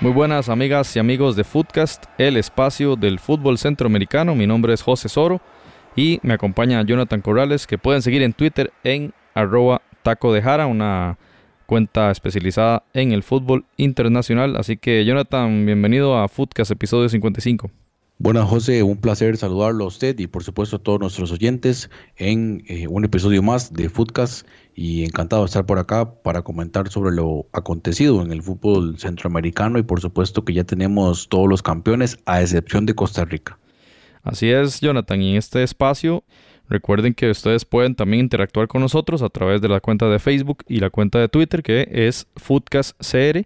Muy buenas amigas y amigos de Footcast, el espacio del fútbol centroamericano. Mi nombre es José Soro y me acompaña Jonathan Corrales, que pueden seguir en Twitter en arroba taco de jara, una cuenta especializada en el fútbol internacional. Así que Jonathan, bienvenido a Footcast episodio 55. Buenas José, un placer saludarlo a usted y por supuesto a todos nuestros oyentes en eh, un episodio más de Footcast y encantado de estar por acá para comentar sobre lo acontecido en el fútbol centroamericano y por supuesto que ya tenemos todos los campeones a excepción de Costa Rica. Así es, Jonathan, y en este espacio recuerden que ustedes pueden también interactuar con nosotros a través de la cuenta de Facebook y la cuenta de Twitter que es Footcast CR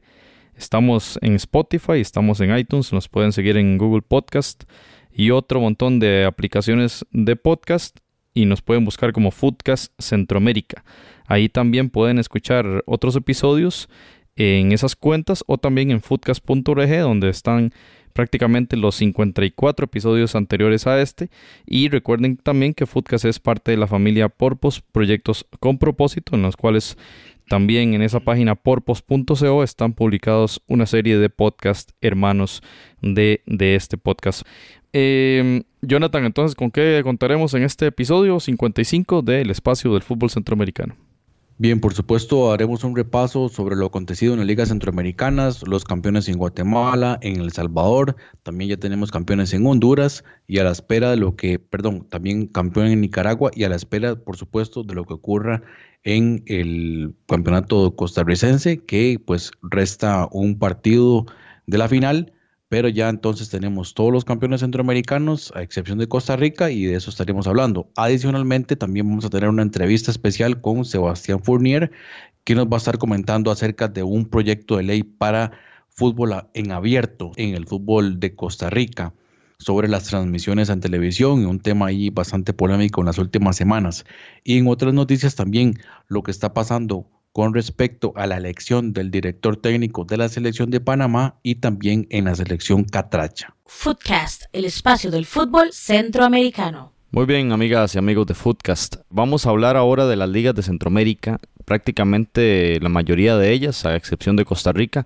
Estamos en Spotify, estamos en iTunes, nos pueden seguir en Google Podcast y otro montón de aplicaciones de podcast y nos pueden buscar como Foodcast Centroamérica. Ahí también pueden escuchar otros episodios en esas cuentas o también en foodcast.org donde están prácticamente los 54 episodios anteriores a este. Y recuerden también que Foodcast es parte de la familia Porpos, proyectos con propósito, en los cuales también en esa página porpos.co están publicados una serie de podcast hermanos de, de este podcast. Em, Jonathan, entonces, ¿con qué contaremos en este episodio 55 del espacio del fútbol centroamericano? Bien, por supuesto, haremos un repaso sobre lo acontecido en las ligas centroamericanas, los campeones en Guatemala, en El Salvador, también ya tenemos campeones en Honduras y a la espera de lo que, perdón, también campeón en Nicaragua y a la espera, por supuesto, de lo que ocurra en el campeonato costarricense, que pues resta un partido de la final, pero ya entonces tenemos todos los campeones centroamericanos, a excepción de Costa Rica, y de eso estaremos hablando. Adicionalmente, también vamos a tener una entrevista especial con Sebastián Fournier, que nos va a estar comentando acerca de un proyecto de ley para fútbol en abierto en el fútbol de Costa Rica sobre las transmisiones en televisión un tema ahí bastante polémico en las últimas semanas. Y en otras noticias también lo que está pasando con respecto a la elección del director técnico de la selección de Panamá y también en la selección Catracha. Footcast, el espacio del fútbol centroamericano. Muy bien, amigas y amigos de Footcast. Vamos a hablar ahora de las ligas de Centroamérica. Prácticamente la mayoría de ellas, a excepción de Costa Rica,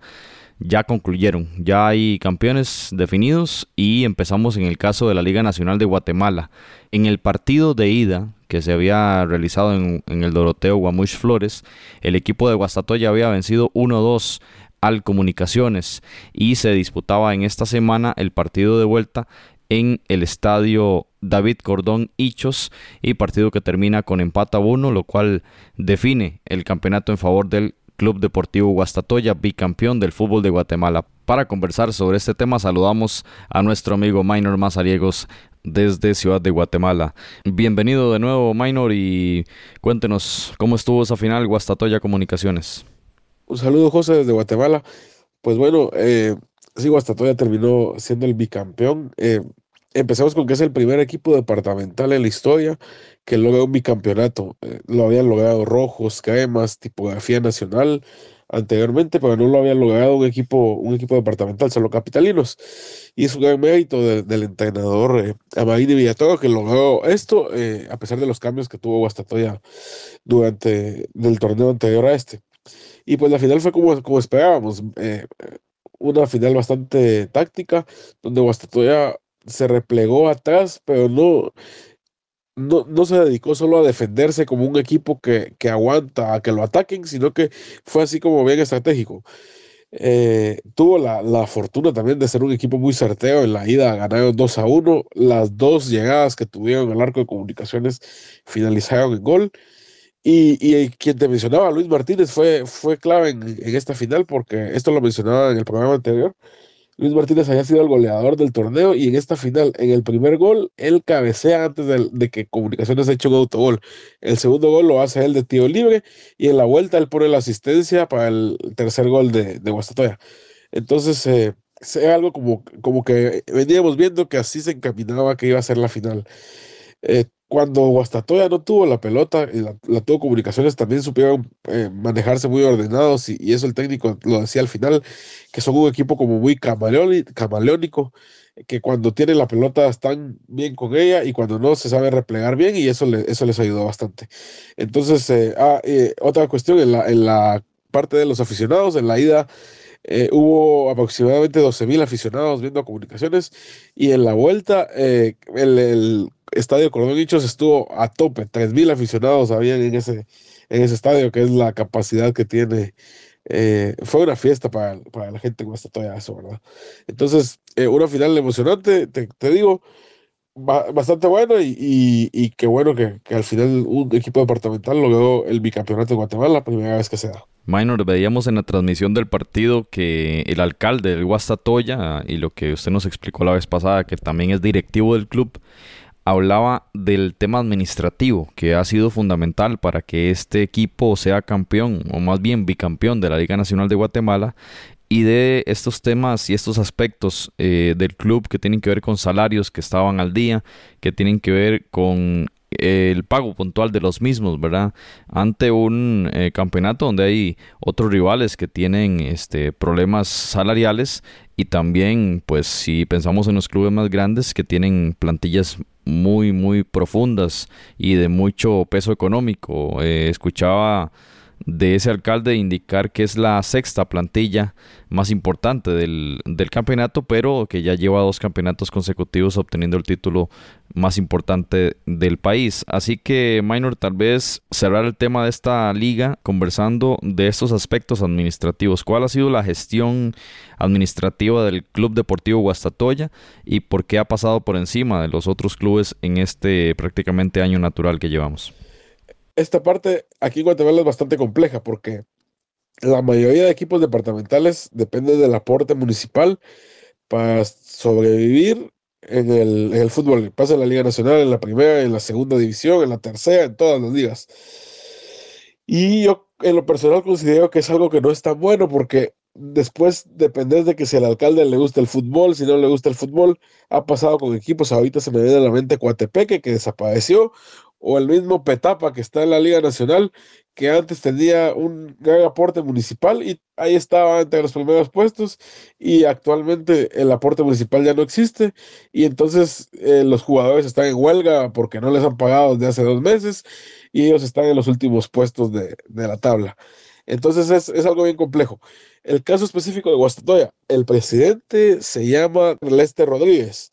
ya concluyeron, ya hay campeones definidos y empezamos en el caso de la Liga Nacional de Guatemala. En el partido de ida que se había realizado en, el Doroteo Guamuch Flores, el equipo de Guastatoya había vencido 1-2 al Comunicaciones y se disputaba en esta semana el partido de vuelta en el estadio David Cordón Hichos y partido que termina con empate a uno, lo cual define el campeonato en favor del Club Deportivo Guastatoya, bicampeón del fútbol de Guatemala. Para conversar sobre este tema saludamos a nuestro amigo Minor Mazariegos desde Ciudad de Guatemala. Bienvenido de nuevo Minor y cuéntenos cómo estuvo esa final Guastatoya Comunicaciones. Un saludo José desde Guatemala. Pues bueno, eh, sí, Guastatoya terminó siendo el bicampeón. Eh, empezamos con que es el primer equipo departamental en la historia que logra un bicampeonato. Eh, lo habían logrado Rojos, Caemas, Tipografía Nacional anteriormente, pero no lo habían logrado un equipo, un equipo departamental, solo capitalinos. Y es un gran mérito del entrenador eh, Amarini Villatoga que logró esto, eh, a pesar de los cambios que tuvo Guastatoya durante el torneo anterior a este. Y pues la final fue como, como esperábamos, eh, una final bastante táctica, donde Guastatoya se replegó atrás, pero no, no, se dedicó solo a defenderse como un equipo que, aguanta a que lo ataquen, sino que fue así como bien estratégico. Eh, tuvo la, fortuna también de ser un equipo muy certero en la ida, ganaron 2 a 1. Las dos llegadas que tuvieron al arco de comunicaciones finalizaron en gol. Y, y quien te mencionaba, Luis Martínez, fue, fue clave en, esta final, porque esto lo mencionaba en el programa anterior. Luis Martínez había sido el goleador del torneo y en esta final, en el primer gol, él cabecea antes de, que Comunicaciones hecho un autogol. El segundo gol lo hace él de tiro libre y en la vuelta él pone la asistencia para el tercer gol de, de Guastatoya. Entonces, eh, algo como, como que veníamos viendo que así se encaminaba que iba a ser la final. Eh, cuando Guastatoya no tuvo la pelota y la, tuvo comunicaciones, también supieron eh, manejarse muy ordenados y, eso el técnico lo decía al final, que son un equipo como muy camaleónico, que cuando tienen la pelota están bien con ella y cuando no se sabe replegar bien y eso, eso les ayudó bastante. Entonces, eh, ah, eh, otra cuestión en la, en la parte de los aficionados, en la ida hubo aproximadamente 12.000 aficionados viendo comunicaciones y en la vuelta el, el estadio Cordón Hinchos estuvo a tope, 3.000 aficionados habían en ese, en ese estadio, que es la capacidad que tiene. Eh, fue una fiesta para, para la gente con eso, ¿verdad? Entonces, eh, una final emocionante, te, digo, bastante bueno y, y, qué bueno que, que, al final un equipo departamental logró el bicampeonato de Guatemala la primera vez que se da. Minor, veíamos en la transmisión del partido que el alcalde del Guastatoya y lo que usted nos explicó la vez pasada, que también es directivo del club, hablaba del tema administrativo, que ha sido fundamental para que este equipo sea campeón, o más bien bicampeón de la Liga Nacional de Guatemala, y de estos temas y estos aspectos eh, del club que tienen que ver con salarios que estaban al día, que tienen que ver con el pago puntual de los mismos, ¿verdad? Ante un eh, campeonato donde hay otros rivales que tienen este, problemas salariales y también, pues, si pensamos en los clubes más grandes que tienen plantillas muy, muy profundas y de mucho peso económico. Eh, escuchaba de ese alcalde indicar que es la sexta plantilla más importante del, campeonato, pero que ya lleva dos campeonatos consecutivos obteniendo el título más importante del país. Así que, Minor, tal vez cerrar el tema de esta liga conversando de estos aspectos administrativos. ¿Cuál ha sido la gestión administrativa del Club Deportivo Guastatoya y por qué ha pasado por encima de los otros clubes en este prácticamente año natural que llevamos? Esta parte aquí en Guatemala es bastante compleja porque la mayoría de equipos departamentales dependen del aporte municipal para sobrevivir en el, fútbol. Pasa en la Liga Nacional, en la primera, en la segunda división, en la tercera, en todas las ligas. Y yo en lo personal considero que es algo que no es tan bueno porque después depende de que si al alcalde le gusta el fútbol, si no le gusta el fútbol, ha pasado con equipos, ahorita se me viene a la mente Coatepeque que desapareció, o el mismo Petapa que está en la Liga Nacional, que antes tenía un gran aporte municipal y ahí estaba entre los primeros puestos y actualmente el aporte municipal ya no existe y entonces eh, los jugadores están en huelga porque no les han pagado desde hace dos meses y ellos están en los últimos puestos de, la tabla. Entonces es, es, algo bien complejo. El caso específico de Guastatoya, el presidente se llama Lester Rodríguez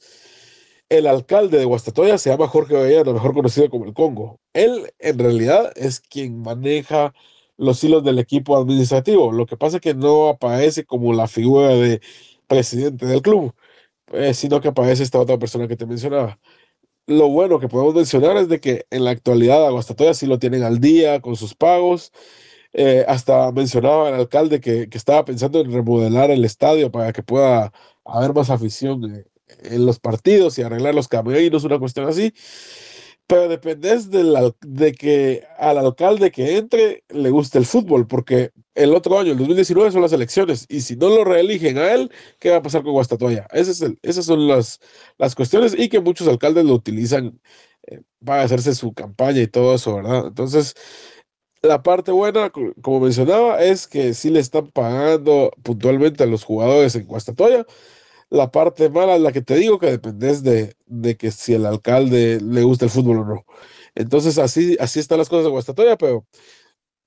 el alcalde de Guastatoya se llama Jorge lo mejor conocido como el Congo. Él en realidad es quien maneja los hilos del equipo administrativo. Lo que pasa es que no aparece como la figura de presidente del club, eh, sino que aparece esta otra persona que te mencionaba. Lo bueno que podemos mencionar es de que en la actualidad a Guastatoya sí lo tienen al día con sus pagos. Eh, hasta mencionaba el alcalde que, que, estaba pensando en remodelar el estadio para que pueda haber más afición eh, en los partidos y arreglar los caminos, una cuestión así. Pero dependes de, de que al alcalde que entre le guste el fútbol, porque el otro año, el 2019, son las elecciones. Y si no lo reeligen a él, ¿qué va a pasar con Guastatoya? Ese es esas son las, las cuestiones y que muchos alcaldes lo utilizan eh, para hacerse su campaña y todo eso, ¿verdad? Entonces, la parte buena, como mencionaba, es que sí le están pagando puntualmente a los jugadores en Guastatoya la parte mala es la que te digo, que dependes de, de que si el alcalde le gusta el fútbol o no. Entonces, así, así están las cosas de Guastatoya, pero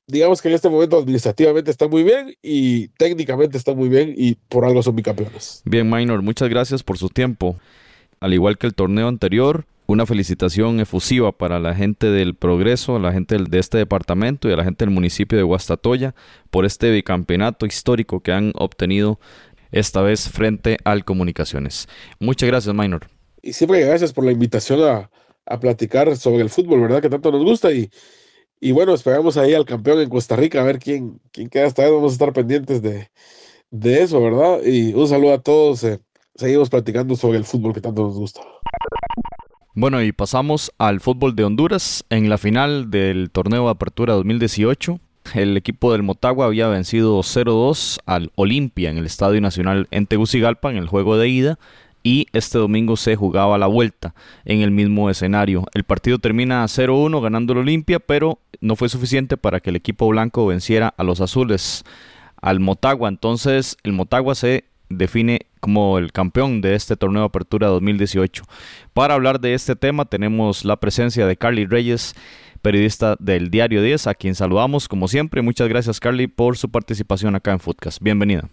digamos que en este momento administrativamente está muy bien y técnicamente está muy bien y por algo son bicampeones. Bien, Minor, muchas gracias por su tiempo. Al igual que el torneo anterior, una felicitación efusiva para la gente del Progreso, la gente de este departamento y a la gente del municipio de Guastatoya por este bicampeonato histórico que han obtenido esta vez frente al Comunicaciones. Muchas gracias, Minor. Y siempre gracias por la invitación a, platicar sobre el fútbol, ¿verdad? Que tanto nos gusta y, y bueno, esperamos ahí al campeón en Costa Rica a ver quién, quién queda esta vez. Vamos a estar pendientes de, eso, ¿verdad? Y un saludo a todos. Eh, seguimos platicando sobre el fútbol que tanto nos gusta. Bueno, y pasamos al fútbol de Honduras en la final del torneo de Apertura 2018 el equipo del Motagua había vencido 0-2 al Olimpia en el Estadio Nacional en Tegucigalpa en el juego de ida y este domingo se jugaba la vuelta en el mismo escenario. El partido termina 0-1 ganando el Olimpia, pero no fue suficiente para que el equipo blanco venciera a los azules, al Motagua. Entonces el Motagua se define como el campeón de este torneo de apertura 2018. Para hablar de este tema tenemos la presencia de Carly Reyes, periodista del Diario 10, a quien saludamos como siempre. Muchas gracias Carly por su participación acá en Footcast. Bienvenida.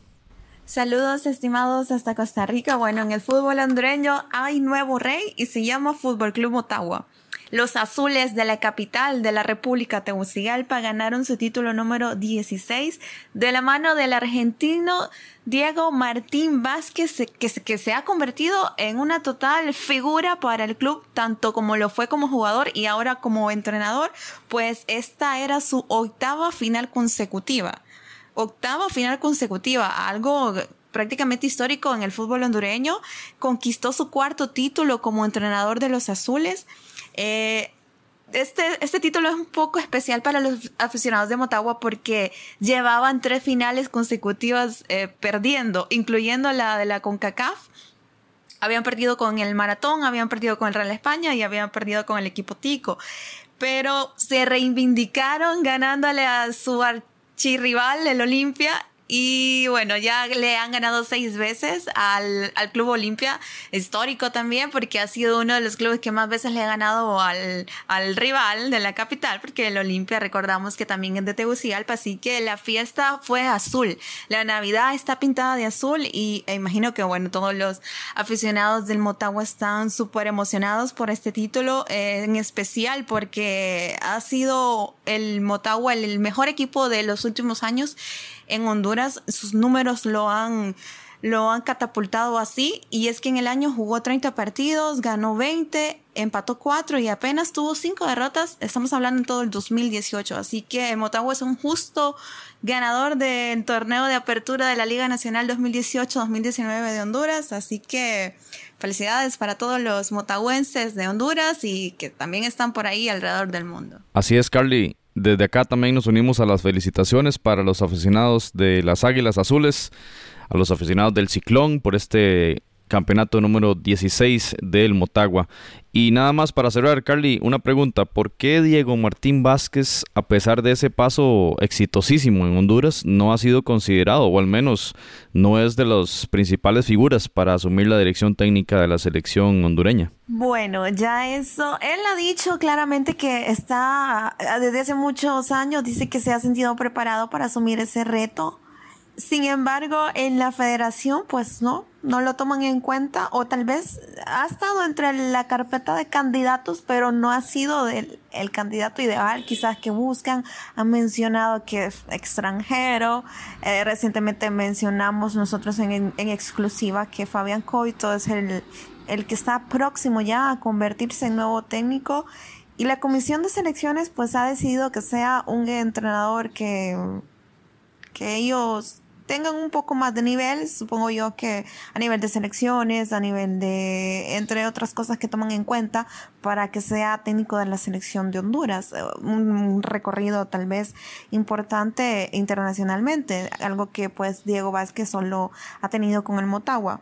Saludos estimados hasta Costa Rica. Bueno, en el fútbol hondureño hay nuevo rey y se llama Fútbol Club Motagua. Los azules de la capital de la República Tegucigalpa ganaron su título número 16 de la mano del argentino Diego Martín Vázquez, que, que se ha convertido en una total figura para el club, tanto como lo fue como jugador y ahora como entrenador, pues esta era su octava final consecutiva octava final consecutiva, algo prácticamente histórico en el fútbol hondureño. Conquistó su cuarto título como entrenador de los azules. Eh, este, este título es un poco especial para los aficionados de Motagua porque llevaban tres finales consecutivas eh, perdiendo, incluyendo la de la CONCACAF. Habían perdido con el Maratón, habían perdido con el Real España y habían perdido con el equipo Tico. Pero se reivindicaron ganándole a su chirrival, el Olimpia, y bueno, ya le han ganado seis veces al, al Club Olimpia, histórico también, porque ha sido uno de los clubes que más veces le ha ganado al, al rival de la capital, porque el Olimpia recordamos que también es de Tegucigalpa, así que la fiesta fue azul. La Navidad está pintada de azul y e imagino que bueno, todos los aficionados del Motagua están súper emocionados por este título, eh, en especial porque ha sido el Motagua el mejor equipo de los últimos años en Honduras sus números lo han, lo han catapultado así y es que en el año jugó 30 partidos, ganó 20, empató 4 y apenas tuvo 5 derrotas. Estamos hablando en todo el 2018, así que Motagua es un justo ganador del torneo de apertura de la Liga Nacional 2018-2019 de Honduras, así que felicidades para todos los motahuenses de Honduras y que también están por ahí alrededor del mundo. Así es, Carly. Desde acá también nos unimos a las felicitaciones para los aficionados de las Águilas Azules, a los aficionados del Ciclón por este campeonato número 16 del Motagua. Y nada más para cerrar, Carly, una pregunta. ¿Por qué Diego Martín Vázquez, a pesar de ese paso exitosísimo en Honduras, no ha sido considerado, o al menos no es de las principales figuras para asumir la dirección técnica de la selección hondureña? Bueno, ya eso, él ha dicho claramente que está, desde hace muchos años, dice que se ha sentido preparado para asumir ese reto sin embargo, en la federación, pues no, no lo toman en cuenta o tal vez ha estado entre la carpeta de candidatos, pero no ha sido el, el candidato ideal quizás que buscan. Han mencionado que es extranjero. Eh, recientemente mencionamos nosotros en, en, exclusiva que Fabián Coito es el, el que está próximo ya a convertirse en nuevo técnico. Y la comisión de selecciones pues ha decidido que sea un entrenador que, que ellos tengan un poco más de nivel, supongo yo que a nivel de selecciones, a nivel de, entre otras cosas que toman en cuenta para que sea técnico de la selección de Honduras, eh, un recorrido tal vez importante internacionalmente, algo que pues Diego Vázquez solo ha tenido con el Motagua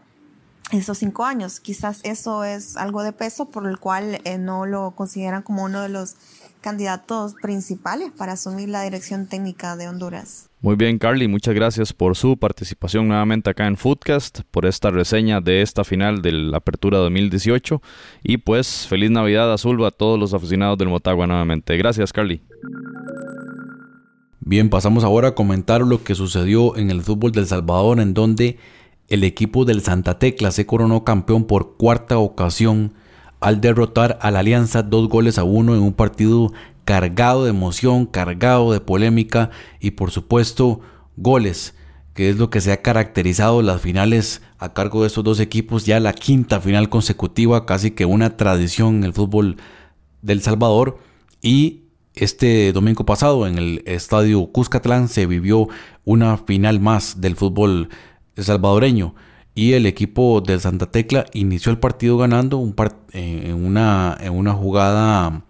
esos cinco años. Quizás eso es algo de peso por el cual eh, no lo consideran como uno de los candidatos principales para asumir la dirección técnica de Honduras. Muy bien, Carly, muchas gracias por su participación nuevamente acá en Foodcast, por esta reseña de esta final de la Apertura 2018 y pues feliz Navidad Azul a todos los aficionados del Motagua nuevamente. Gracias, Carly. Bien, pasamos ahora a comentar lo que sucedió en el fútbol del Salvador, en donde el equipo del Santa Tecla se coronó campeón por cuarta ocasión al derrotar a la Alianza dos goles a uno en un partido cargado de emoción, cargado de polémica y por supuesto goles, que es lo que se ha caracterizado las finales a cargo de estos dos equipos, ya la quinta final consecutiva, casi que una tradición en el fútbol del Salvador. Y este domingo pasado en el estadio Cuscatlán se vivió una final más del fútbol salvadoreño y el equipo del Santa Tecla inició el partido ganando un en, una, en una jugada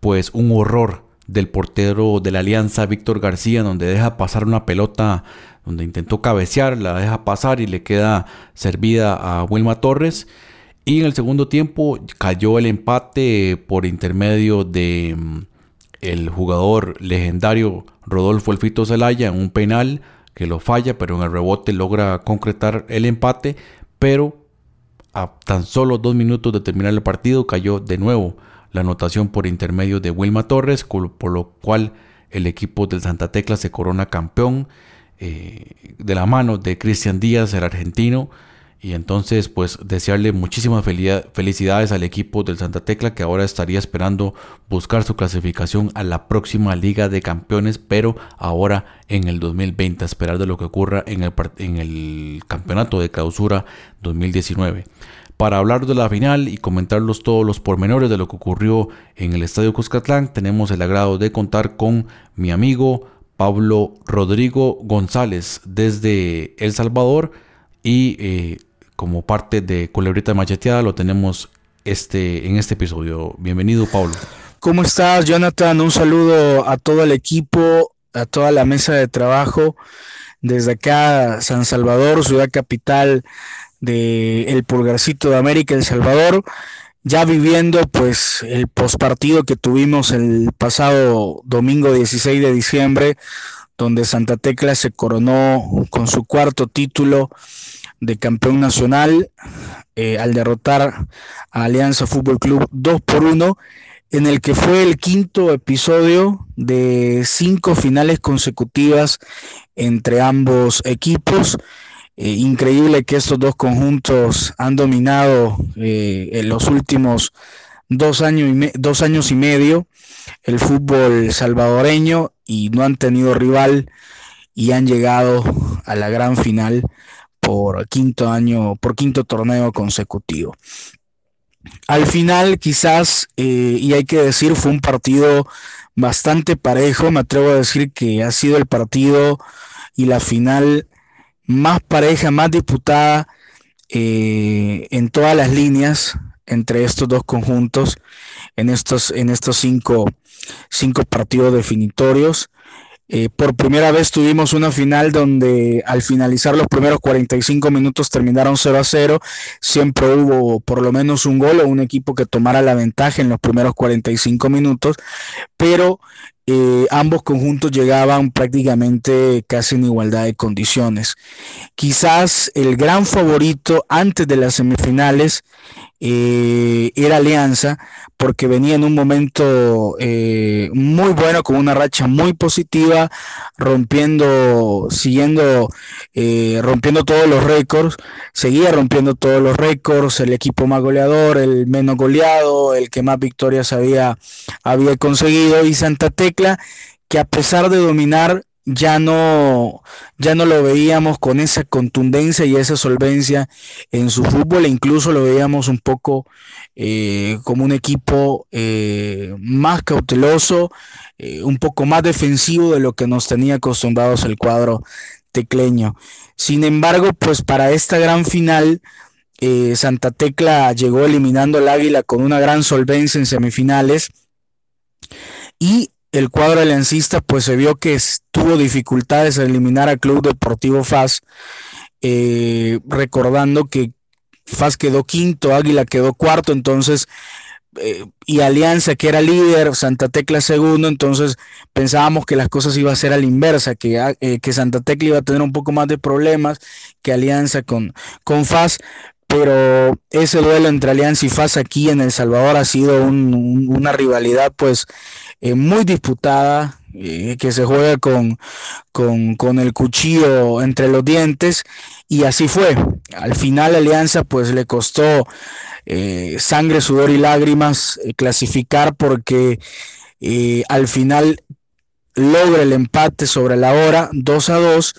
pues un horror del portero de la Alianza Víctor García donde deja pasar una pelota donde intentó cabecear, la deja pasar y le queda servida a Wilma Torres. Y en el segundo tiempo cayó el empate por intermedio de mm, el jugador legendario Rodolfo Elfito Zelaya en un penal que lo falla, pero en el rebote logra concretar el empate, pero a tan solo dos minutos de terminar el partido cayó de nuevo la anotación por intermedio de Wilma Torres, por lo cual el equipo del Santa Tecla se corona campeón eh, de la mano de Cristian Díaz, el argentino. Y entonces, pues desearle muchísimas felicidades al equipo del Santa Tecla que ahora estaría esperando buscar su clasificación a la próxima Liga de Campeones, pero ahora en el 2020, a esperar de lo que ocurra en el, en el campeonato de clausura 2019 para hablar de la final y comentarlos todos los pormenores de lo que ocurrió en el Estadio Cuscatlán, tenemos el agrado de contar con mi amigo Pablo Rodrigo González desde El Salvador y eh, como parte de Culebrita Macheteada lo tenemos este, en este episodio. Bienvenido Pablo. ¿Cómo estás Jonathan? Un saludo a todo el equipo, a toda la mesa de trabajo desde acá San Salvador, ciudad capital de el Pulgarcito de América, El Salvador, ya viviendo pues el postpartido que tuvimos el pasado domingo 16 de diciembre, donde Santa Tecla se coronó con su cuarto título de campeón nacional eh, al derrotar a Alianza Fútbol Club 2 por 1 en el que fue el quinto episodio de cinco finales consecutivas entre ambos equipos. Eh, increíble que estos dos conjuntos han dominado eh, en los últimos dos años, y dos años y medio el fútbol salvadoreño y no han tenido rival y han llegado a la gran final por quinto año, por quinto torneo consecutivo. Al final, quizás, eh, y hay que decir, fue un partido bastante parejo. Me atrevo a decir que ha sido el partido y la final más pareja, más disputada eh, en todas las líneas entre estos dos conjuntos en estos, en estos cinco, cinco partidos definitorios. Eh, por primera vez tuvimos una final donde al finalizar los primeros 45 minutos terminaron 0 a 0. Siempre hubo por lo menos un gol o un equipo que tomara la ventaja en los primeros 45 minutos, pero eh, ambos conjuntos llegaban prácticamente casi en igualdad de condiciones. Quizás el gran favorito antes de las semifinales eh, era Alianza, porque venía en un momento eh, muy bueno, con una racha muy positiva, rompiendo, siguiendo, eh, rompiendo todos los récords, seguía rompiendo todos los récords, el equipo más goleador, el menos goleado, el que más victorias había, había conseguido, y Santa Tecla, que a pesar de dominar ya no, ya no lo veíamos con esa contundencia y esa solvencia en su fútbol e incluso lo veíamos un poco eh, como un equipo eh, más cauteloso, eh, un poco más defensivo de lo que nos tenía acostumbrados el cuadro tecleño. Sin embargo, pues para esta gran final, Santa Tecla llegó eliminando al Águila con una gran solvencia en semifinales y el cuadro aliancista pues se vio que tuvo dificultades en eliminar al Club Deportivo FAS, eh, recordando que FAS quedó quinto, Águila quedó cuarto, entonces, eh, y Alianza que era líder, Santa Tecla segundo, entonces pensábamos que las cosas iban a ser a la inversa, que, ah, eh, que Santa Tecla iba a tener un poco más de problemas que Alianza con, con FAS, pero ese duelo entre Alianza y FAS aquí en El Salvador ha sido una rivalidad pues eh, muy disputada, eh, que se juega con, con, el cuchillo entre los dientes, y así fue. Al final Alianza pues le costó eh, sangre, sudor y lágrimas clasificar porque al final logra el empate sobre la hora, 2 a 2,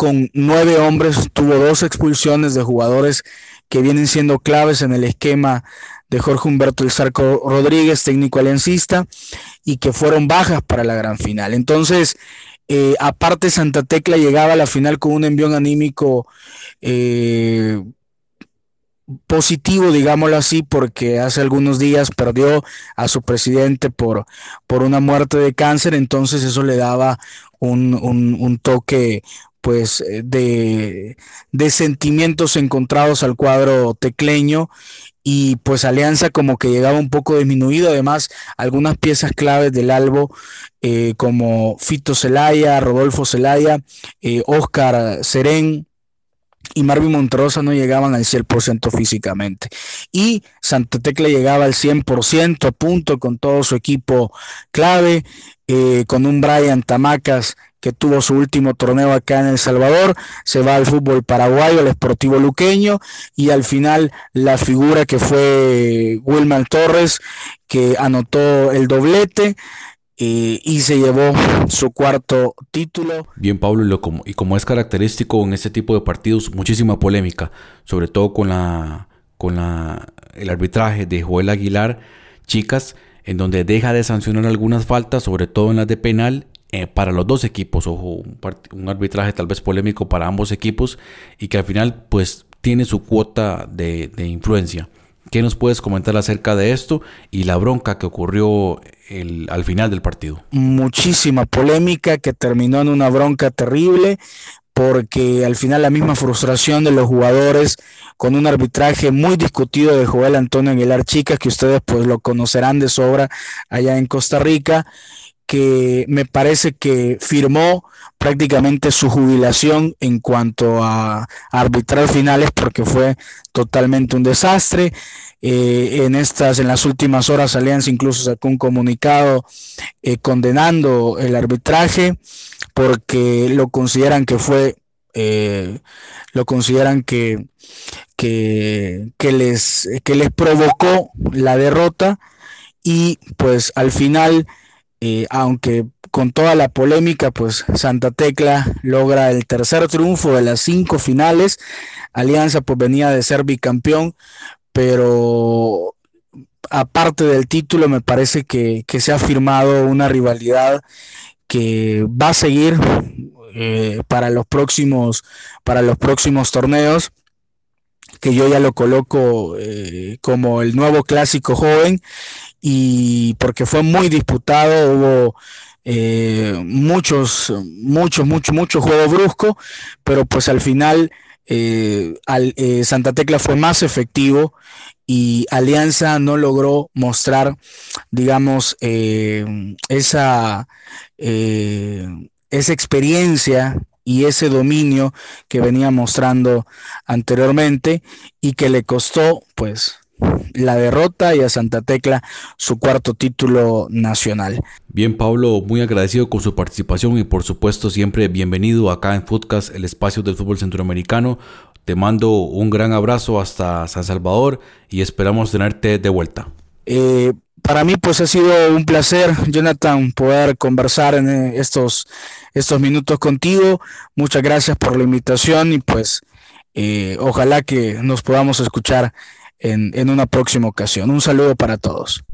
con nueve hombres, tuvo dos expulsiones de jugadores que vienen siendo claves en el esquema de Jorge Humberto El Sarco Rodríguez, técnico aliancista, y que fueron bajas para la gran final. Entonces, eh, aparte Santa Tecla llegaba a la final con un envión anímico eh, positivo, digámoslo así, porque hace algunos días perdió a su presidente por, por una muerte de cáncer, entonces eso le daba un, un, un toque pues de, de sentimientos encontrados al cuadro tecleño y pues Alianza como que llegaba un poco disminuido, además algunas piezas claves del Albo eh, como Fito Celaya, Rodolfo Celaya, eh, Oscar Serén y Marvin Monterosa no llegaban al 100% físicamente. Y Santa Tecla llegaba al 100% a punto con todo su equipo clave, eh, con un Brian Tamacas que tuvo su último torneo acá en El Salvador, se va al fútbol paraguayo, al Esportivo Luqueño, y al final la figura que fue Wilman Torres, que anotó el doblete. Eh, y se llevó su cuarto título. Bien, Pablo, y, como, y como es característico en este tipo de partidos, muchísima polémica, sobre todo con la con la, el arbitraje de Joel Aguilar, chicas, en donde deja de sancionar algunas faltas, sobre todo en las de penal, eh, para los dos equipos, o un, un, arbitraje tal vez polémico para ambos equipos y que al final pues tiene su cuota de, de, influencia. ¿Qué nos puedes comentar acerca de esto y la bronca que ocurrió el, al final del partido? Muchísima polémica que terminó en una bronca terrible porque al final la misma frustración de los jugadores con un arbitraje muy discutido de Joel Antonio Aguilar Chicas, que ustedes pues lo conocerán de sobra allá en Costa Rica, que me parece que firmó prácticamente su jubilación en cuanto a arbitrar finales porque fue totalmente un desastre. Eh, en estas, en las últimas horas, Alianza incluso sacó un comunicado eh, condenando el arbitraje porque lo consideran que fue, eh, lo consideran que, que, que, les, que les provocó la derrota y pues al final eh, aunque con toda la polémica, pues Santa Tecla logra el tercer triunfo de las cinco finales. Alianza pues venía de ser bicampeón, pero aparte del título me parece que, se ha firmado una rivalidad que va a seguir eh, para los próximos para los próximos torneos que yo ya lo coloco eh, como el nuevo clásico joven y porque fue muy disputado, hubo eh, muchos, muchos, mucho, mucho juego brusco, pero pues al final eh, eh, Santa Tecla fue más efectivo y Alianza no logró mostrar, digamos, esa, esa experiencia y ese dominio que venía mostrando anteriormente y que le costó, pues, la derrota y a Santa Tecla su cuarto título nacional. Bien, Pablo, muy agradecido con su participación y por supuesto siempre bienvenido acá en Footcast, el espacio del fútbol centroamericano. Te mando un gran abrazo hasta San Salvador y esperamos tenerte de vuelta. Eh, para mí pues ha sido un placer, Jonathan, poder conversar en eh, estos, estos minutos contigo. Muchas gracias por la invitación y pues eh, ojalá que nos podamos escuchar en, una próxima ocasión. Un saludo para todos.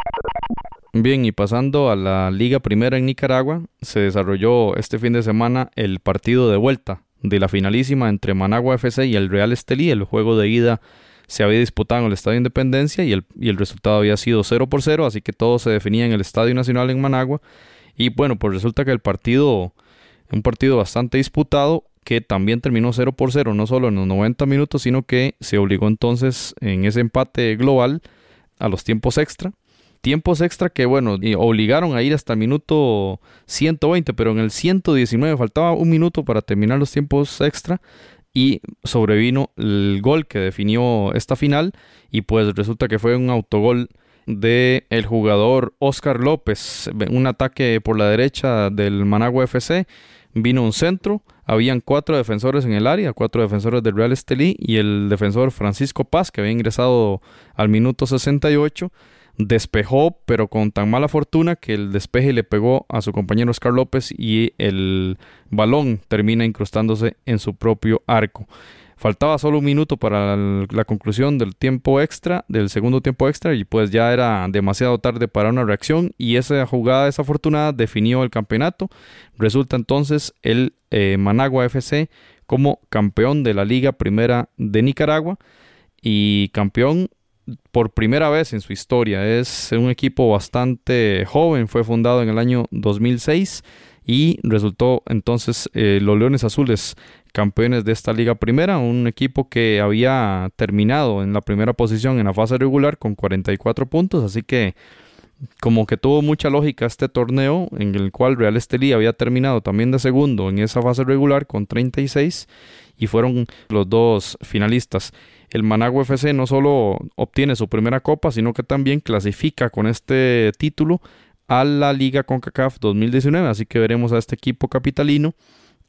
Bien, y pasando a la Liga Primera en Nicaragua, se desarrolló este fin de semana el partido de vuelta de la finalísima entre Managua FC y el Real Estelí. El juego de ida se había disputado en el Estadio Independencia y el, y el resultado había sido 0 por 0, así que todo se definía en el Estadio Nacional en Managua. Y bueno, pues resulta que el partido, un partido bastante disputado, que también terminó 0 por 0, no solo en los 90 minutos, sino que se obligó entonces en ese empate global a los tiempos extra. Tiempos extra que, bueno, obligaron a ir hasta el minuto 120, pero en el 119 faltaba un minuto para terminar los tiempos extra y sobrevino el gol que definió esta final y pues resulta que fue un autogol de el jugador Oscar López, un ataque por la derecha del Managua FC, vino un centro, habían cuatro defensores en el área, cuatro defensores del Real Estelí y el defensor Francisco Paz, que había ingresado al minuto 68, despejó, pero con tan mala fortuna que el despeje le pegó a su compañero Oscar López y el balón termina incrustándose en su propio arco. Faltaba solo un minuto para la conclusión del tiempo extra, del segundo tiempo extra, y pues ya era demasiado tarde para una reacción. Y esa jugada desafortunada definió el campeonato. Resulta entonces el eh, Managua FC como campeón de la Liga Primera de Nicaragua y campeón por primera vez en su historia. Es un equipo bastante joven, fue fundado en el año 2006 y resultó entonces eh, los Leones Azules campeones de esta liga primera, un equipo que había terminado en la primera posición en la fase regular con 44 puntos, así que como que tuvo mucha lógica este torneo en el cual Real Estelí había terminado también de segundo en esa fase regular con 36 y fueron los dos finalistas. El Managua FC no solo obtiene su primera copa, sino que también clasifica con este título a la Liga CONCACAF 2019, así que veremos a este equipo capitalino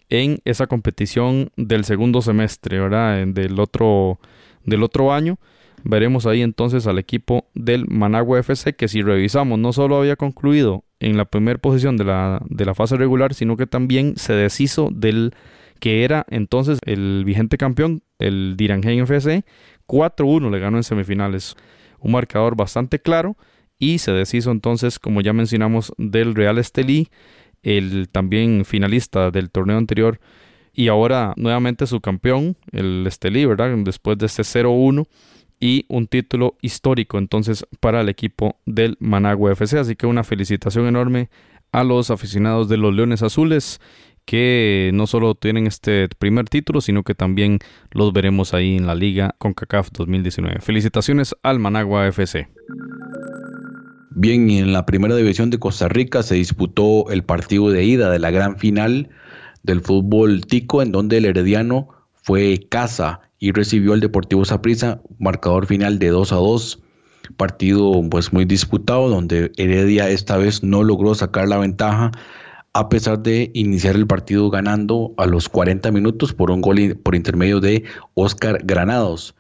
en esa competición del segundo semestre, ¿verdad? Del otro, del otro año. Veremos ahí entonces al equipo del Managua FC que si revisamos no solo había concluido en la primera posición de la, de la fase regular, sino que también se deshizo del que era entonces el vigente campeón, el Dirangen FC. 4-1 le ganó en semifinales. Un marcador bastante claro y se deshizo entonces, como ya mencionamos, del Real Estelí, el también finalista del torneo anterior y ahora nuevamente su campeón, el Estelí, ¿verdad? Después de este 0-1 y un título histórico entonces para el equipo del Managua FC. Así que una felicitación enorme a los aficionados de los Leones Azules que no solo tienen este primer título, sino que también los veremos ahí en la liga con CACAF 2019. Felicitaciones al Managua FC. Bien, en la primera división de Costa Rica se disputó el partido de ida de la gran final del fútbol tico, en donde el Herediano fue casa y recibió el Deportivo Saprissa, marcador final de 2 a 2. Partido pues muy disputado donde Heredia esta vez no logró sacar la ventaja a pesar de iniciar el partido ganando a los 40 minutos por un gol por intermedio de Oscar Granados.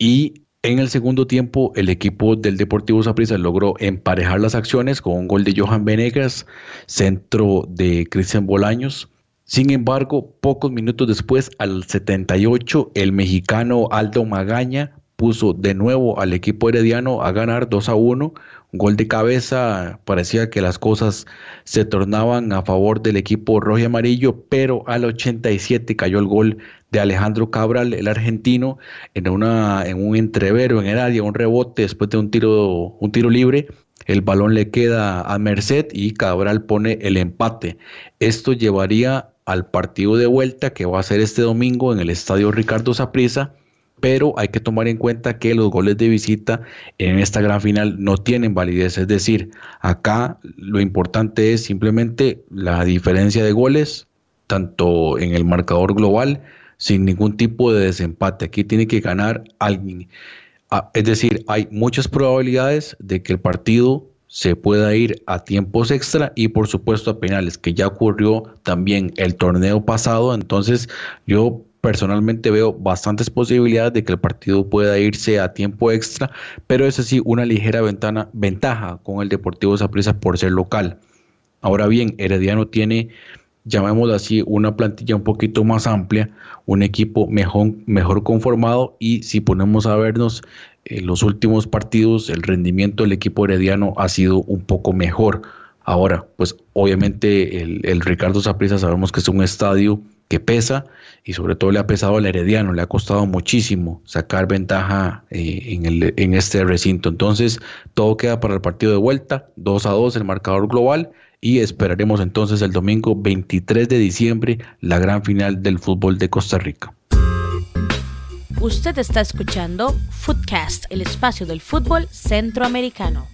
Y en el segundo tiempo el equipo del Deportivo Saprissa logró emparejar las acciones con un gol de Johan Venegas, centro de Cristian Bolaños sin embargo, pocos minutos después, al 78, el mexicano Aldo Magaña puso de nuevo al equipo herediano a ganar 2 a 1. Gol de cabeza, parecía que las cosas se tornaban a favor del equipo rojo y amarillo, pero al 87 cayó el gol de Alejandro Cabral, el argentino, en, una, en un entrevero en el área, un rebote después de un tiro, un tiro libre. El balón le queda a Merced y Cabral pone el empate. Esto llevaría al partido de vuelta que va a ser este domingo en el estadio Ricardo Saprissa, pero hay que tomar en cuenta que los goles de visita en esta gran final no tienen validez, es decir, acá lo importante es simplemente la diferencia de goles, tanto en el marcador global, sin ningún tipo de desempate. Aquí tiene que ganar alguien. Ah, es decir, hay muchas probabilidades de que el partido se pueda ir a tiempos extra y por supuesto a penales, que ya ocurrió también el torneo pasado. Entonces yo personalmente veo bastantes posibilidades de que el partido pueda irse a tiempo extra, pero es así una ligera ventana, ventaja con el Deportivo Saprissa por ser local. Ahora bien, Herediano tiene, llamémoslo así, una plantilla un poquito más amplia, un equipo mejor, mejor conformado y si ponemos a vernos en los últimos partidos el rendimiento del equipo herediano ha sido un poco mejor. Ahora, pues obviamente el, Ricardo Saprissa sabemos que es un estadio que pesa y sobre todo le ha pesado al Herediano, le ha costado muchísimo sacar ventaja eh, en, en este recinto. Entonces, todo queda para el partido de vuelta, 2 a 2 el marcador global y esperaremos entonces el domingo 23 de diciembre la gran final del fútbol de Costa Rica. Usted está escuchando Footcast, el espacio del fútbol centroamericano.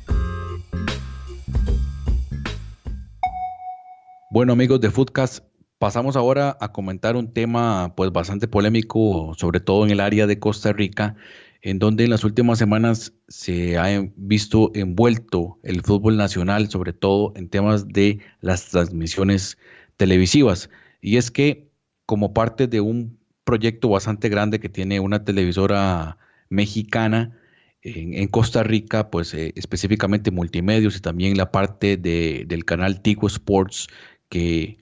Bueno amigos de Footcast, pasamos ahora a comentar un tema pues bastante polémico, sobre todo en el área de Costa Rica, en donde en las últimas semanas se ha visto envuelto el fútbol nacional, sobre todo en temas de las transmisiones televisivas. Y es que como parte de un proyecto bastante grande que tiene una televisora mexicana en, Costa Rica, pues eh, específicamente multimedios y también la parte de, del canal Tigo Sports, que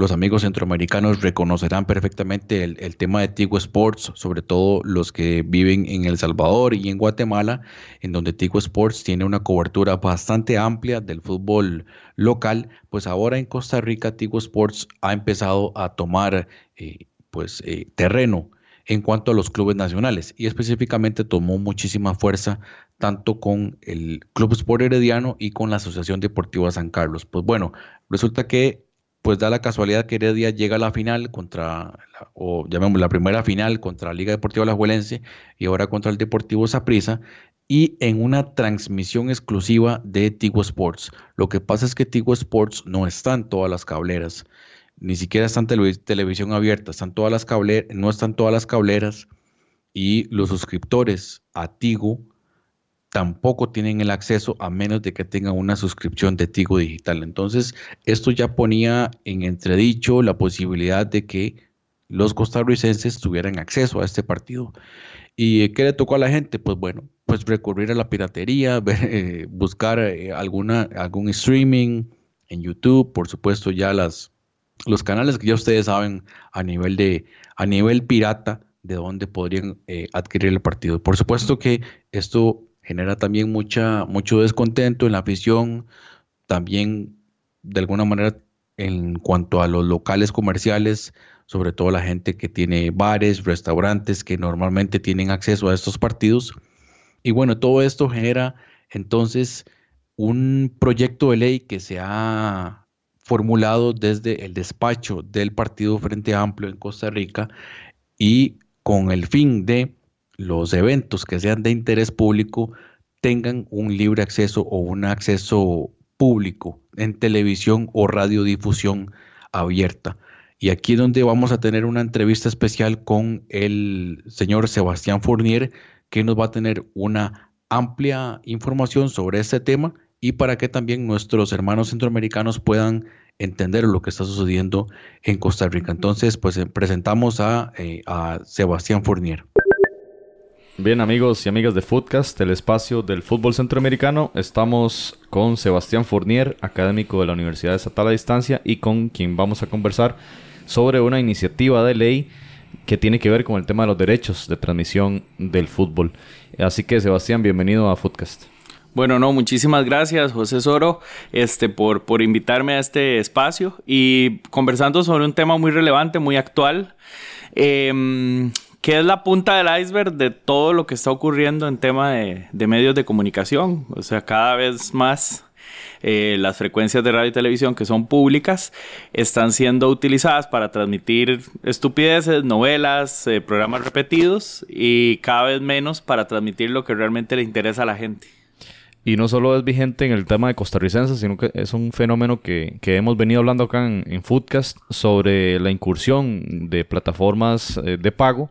los amigos centroamericanos reconocerán perfectamente el, tema de Tigo Sports, sobre todo los que viven en El Salvador y en Guatemala, en donde Tigo Sports tiene una cobertura bastante amplia del fútbol local, pues ahora en Costa Rica Tigo Sports ha empezado a tomar eh, pues, eh, terreno en cuanto a los clubes nacionales y específicamente tomó muchísima fuerza tanto con el Club Sport Herediano y con la Asociación Deportiva San Carlos. Pues bueno, resulta que pues da la casualidad que Heredia llega a la final contra, o llamemos la primera final contra la Liga Deportiva Alajuelense y ahora contra el Deportivo Saprissa y en una transmisión exclusiva de Tigo Sports. Lo que pasa es que Tigo Sports no está en todas las cableras, ni siquiera está en televisión abierta, están todas las cableras, no están todas las cableras y los suscriptores a Tigo tampoco tienen el acceso a menos de que tengan una suscripción de Tigo Digital. Entonces, esto ya ponía en entredicho la posibilidad de que los costarricenses tuvieran acceso a este partido. ¿Y qué le tocó a la gente? Pues bueno, pues recurrir a la piratería, eh, buscar eh, alguna, algún streaming en YouTube, por supuesto ya las, los canales que ya ustedes saben a nivel, de, a nivel pirata de dónde podrían eh, adquirir el partido. Por supuesto que esto genera también mucha, mucho descontento en la afición, también de alguna manera en cuanto a los locales comerciales, sobre todo la gente que tiene bares, restaurantes que normalmente tienen acceso a estos partidos. Y bueno, todo esto genera entonces un proyecto de ley que se ha formulado desde el despacho del Partido Frente Amplio en Costa Rica y con el fin de los eventos que sean de interés público tengan un libre acceso o un acceso público en televisión o radiodifusión abierta. Y aquí es donde vamos a tener una entrevista especial con el señor Sebastián Fournier, que nos va a tener una amplia información sobre este tema y para que también nuestros hermanos centroamericanos puedan entender lo que está sucediendo en Costa Rica. Entonces, pues eh, presentamos a, eh, a Sebastián Fournier. Bien amigos y amigas de Footcast, el espacio del fútbol centroamericano, estamos con Sebastián Fournier, académico de la Universidad Estatal a Distancia y con quien vamos a conversar sobre una iniciativa de ley que tiene que ver con el tema de los derechos de transmisión del fútbol. Así que Sebastián, bienvenido a Footcast. Bueno, no, muchísimas gracias, José Soro, este, por, por invitarme a este espacio y conversando sobre un tema muy relevante, muy actual. Eh, que es la punta del iceberg de todo lo que está ocurriendo en tema de, medios de comunicación. O sea, cada vez más eh, las frecuencias de radio y televisión que son públicas están siendo utilizadas para transmitir estupideces, novelas, eh, programas repetidos y cada vez menos para transmitir lo que realmente le interesa a la gente. Y no solo es vigente en el tema de costarricenses, sino que es un fenómeno que, hemos venido hablando acá en, Foodcast sobre la incursión de plataformas eh, de pago,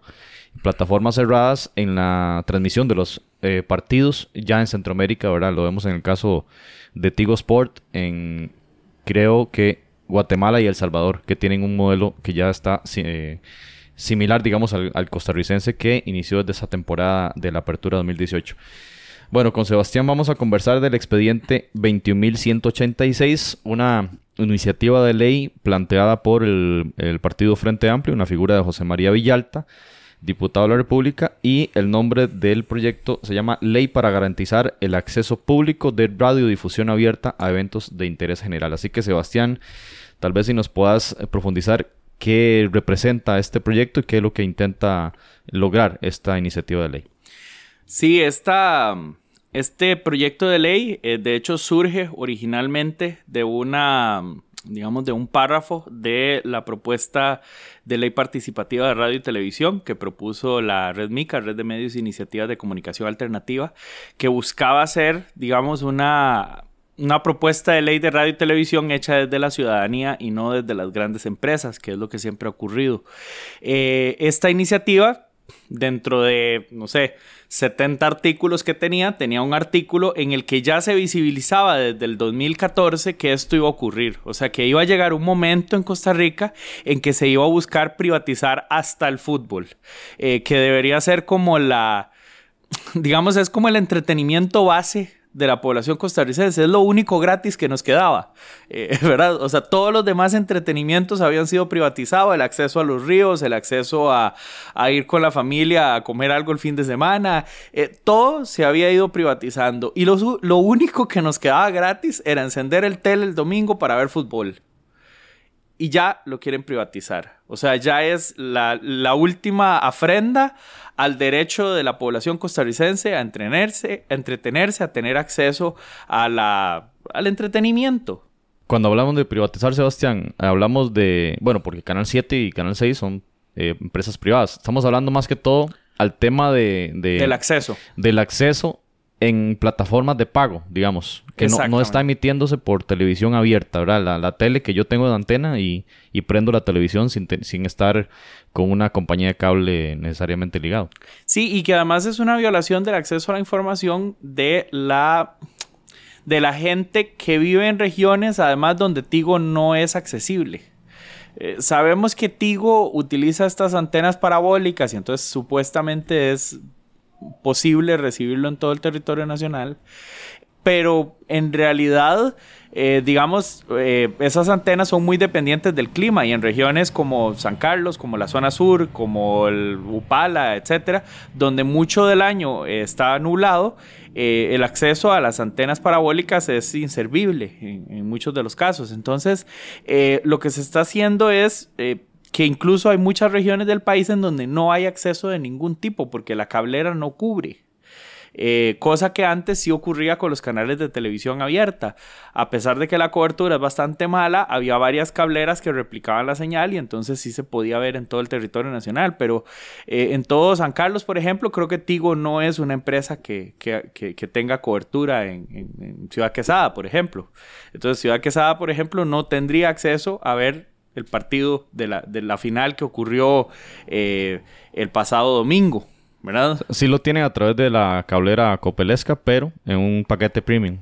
plataformas cerradas en la transmisión de los eh, partidos ya en Centroamérica, ¿verdad? Lo vemos en el caso de Tigo Sport, en creo que Guatemala y El Salvador, que tienen un modelo que ya está eh, similar, digamos, al costarricense que inició desde esa temporada de la apertura 2018. Bueno, con Sebastián vamos a conversar del expediente 21.186, una iniciativa de ley planteada por el, Partido Frente Amplio, una figura de José María Villalta, diputado de la República, y el nombre del proyecto se llama Ley para garantizar el acceso público de radiodifusión abierta a eventos de interés general. Así que Sebastián, tal vez si nos puedas eh, profundizar qué representa este proyecto y qué es lo que intenta lograr esta iniciativa de ley. Sí, esta, este proyecto de ley, eh, de hecho, surge originalmente de una, digamos, de un párrafo de la propuesta de ley participativa de radio y televisión que propuso la Red MICA, Red de Medios e Iniciativas de Comunicación Alternativa, que buscaba hacer, digamos, una una propuesta de ley de radio y televisión hecha desde la ciudadanía y no desde las grandes empresas, que es lo que siempre ha ocurrido. Eh, esta iniciativa dentro de, no sé, 70 artículos que tenía, tenía un artículo en el que ya se visibilizaba desde el 2014 que esto iba a ocurrir. O sea, que iba a llegar un momento en Costa Rica en que se iba a buscar privatizar hasta el fútbol, eh, que debería ser como la, digamos, es como el entretenimiento base de la población costarricense. Es lo único gratis que nos quedaba, eh, ¿verdad? O sea, todos los demás entretenimientos habían sido privatizados, el acceso a los ríos, el acceso a, ir con la familia a comer algo el fin de semana, eh, todo se había ido privatizando. Y lo, lo único que nos quedaba gratis era encender el tele el domingo para ver fútbol y ya lo quieren privatizar. O sea, ya es la, la, última afrenda al derecho de la población costarricense a entretenerse, a, entretenerse, a tener acceso a la, al entretenimiento. Cuando hablamos de privatizar, Sebastián, hablamos de, bueno, porque Canal 7 y Canal 6 son eh, empresas privadas. Estamos hablando más que todo al tema de, del acceso. Del acceso en plataformas de pago, digamos, que no, no, está emitiéndose por televisión abierta, ¿verdad? La, tele que yo tengo de antena y, y prendo la televisión sin, sin, estar con una compañía de cable necesariamente ligado. Sí, y que además es una violación del acceso a la información de la de la gente que vive en regiones, además donde Tigo no es accesible. Eh, sabemos que Tigo utiliza estas antenas parabólicas y entonces supuestamente es posible recibirlo en todo el territorio nacional, pero en realidad, eh, digamos, eh, esas antenas son muy dependientes del clima y en regiones como San Carlos, como la zona sur, como el Upala, etcétera, donde mucho del año está nublado, eh, el acceso a las antenas parabólicas es inservible en, muchos de los casos. Entonces, lo que se está haciendo es que incluso hay muchas regiones del país en donde no hay acceso de ningún tipo porque la cablera no cubre. Eh, cosa que antes sí ocurría con los canales de televisión abierta. A pesar de que la cobertura es bastante mala, había varias cableras que replicaban la señal y entonces sí se podía ver en todo el territorio nacional. Pero eh, en todo San Carlos, por ejemplo, creo que Tigo no es una empresa que, tenga cobertura en, en, Ciudad Quesada, por ejemplo. Entonces Ciudad Quesada, por ejemplo, no tendría acceso a ver el partido de la, de la final que ocurrió eh, el pasado domingo. ¿verdad? Sí lo tienen a través de la cablera copelesca, pero en un paquete premium.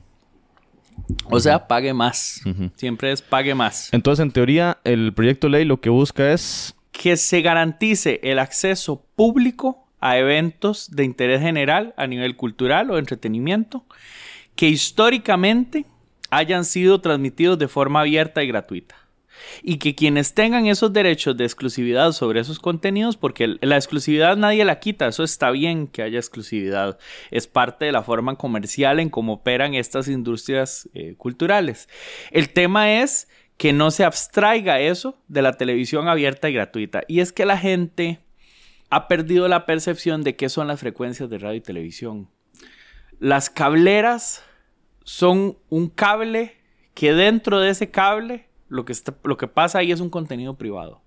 O sea, pague más. Siempre es pague más. Entonces, en teoría, el proyecto de ley lo que busca es... Que se garantice el acceso público a eventos de interés general a nivel cultural o entretenimiento que históricamente hayan sido transmitidos de forma abierta y gratuita y que quienes tengan esos derechos de exclusividad sobre esos contenidos, porque la exclusividad nadie la quita, eso está bien que haya exclusividad, es parte de la forma comercial en cómo operan estas industrias eh, culturales. El tema es que no se abstraiga eso de la televisión abierta y gratuita, y es que la gente ha perdido la percepción de qué son las frecuencias de radio y televisión. Las cableras son un cable que dentro de ese cable lo que, lo que pasa ahí es un contenido privado.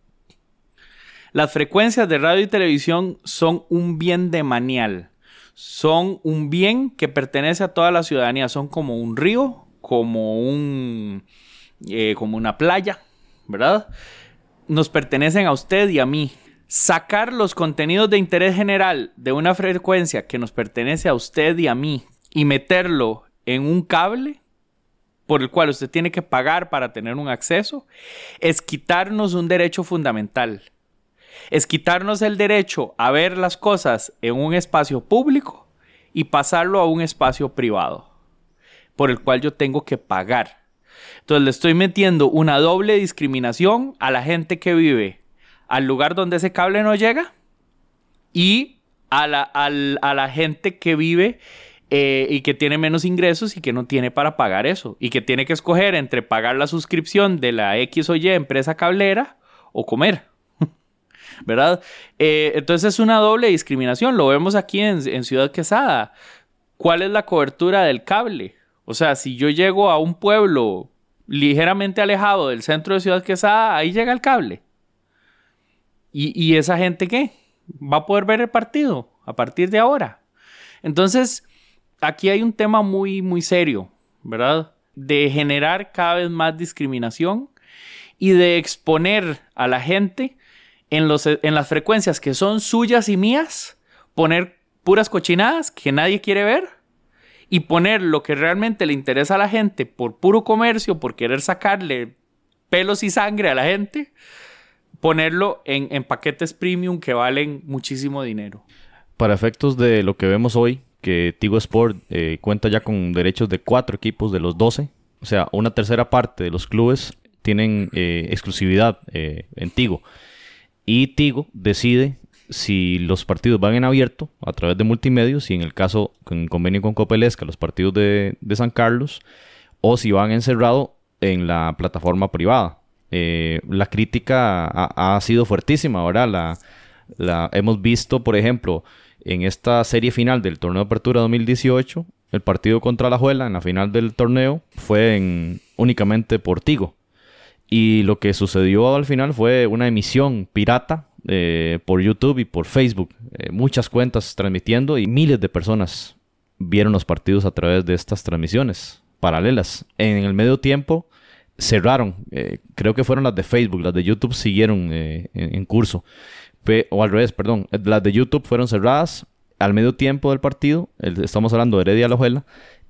Las frecuencias de radio y televisión son un bien de manial. Son un bien que pertenece a toda la ciudadanía. Son como un río, como un. Eh, como una playa, ¿verdad? Nos pertenecen a usted y a mí. Sacar los contenidos de interés general de una frecuencia que nos pertenece a usted y a mí y meterlo en un cable por el cual usted tiene que pagar para tener un acceso, es quitarnos un derecho fundamental. Es quitarnos el derecho a ver las cosas en un espacio público y pasarlo a un espacio privado, por el cual yo tengo que pagar. Entonces le estoy metiendo una doble discriminación a la gente que vive al lugar donde ese cable no llega y a la, a la gente que vive eh, y que tiene menos ingresos y que no tiene para pagar eso y que tiene que escoger entre pagar la suscripción de la X o Y empresa cablera o comer. ¿Verdad? Eh, entonces es una doble discriminación. Lo vemos aquí en, Ciudad Quesada. ¿Cuál es la cobertura del cable? O sea, si yo llego a un pueblo ligeramente alejado del centro de Ciudad Quesada, ahí llega el cable. ¿Y, ¿Y, esa gente qué? ¿Va a poder ver el partido a partir de ahora? Entonces, aquí hay un tema muy, muy serio, ¿verdad? De generar cada vez más discriminación y de exponer a la gente en, los, en las frecuencias que son suyas y mías, poner puras cochinadas que nadie quiere ver y poner lo que realmente le interesa a la gente por puro comercio, por querer sacarle pelos y sangre a la gente, ponerlo en, en paquetes premium que valen muchísimo dinero. Para efectos de lo que vemos hoy, que Tigo Sport eh, cuenta ya con derechos de cuatro equipos de los 12. O sea, una tercera parte de los clubes tienen eh, exclusividad eh, en Tigo. Y Tigo decide si los partidos van en abierto a través de multimedios, y en el caso con convenio con Copelesca, los partidos de, San Carlos, o si van encerrado en la plataforma privada. la crítica ha, sido fuertísima, ahora la, hemos visto, por ejemplo, en esta serie final del torneo de apertura 2018, el partido contra la Juela en la final del torneo fue en, únicamente por Tigo. Y lo que sucedió al final fue una emisión pirata eh, por YouTube y por Facebook. Eh, muchas cuentas transmitiendo y miles de personas vieron los partidos a través de estas transmisiones paralelas. En el medio tiempo cerraron, eh, creo que fueron las de Facebook, las de YouTube siguieron en, curso. O al revés, perdón, las de YouTube fueron cerradas al medio tiempo del partido, estamos hablando de Heredia Alajuela,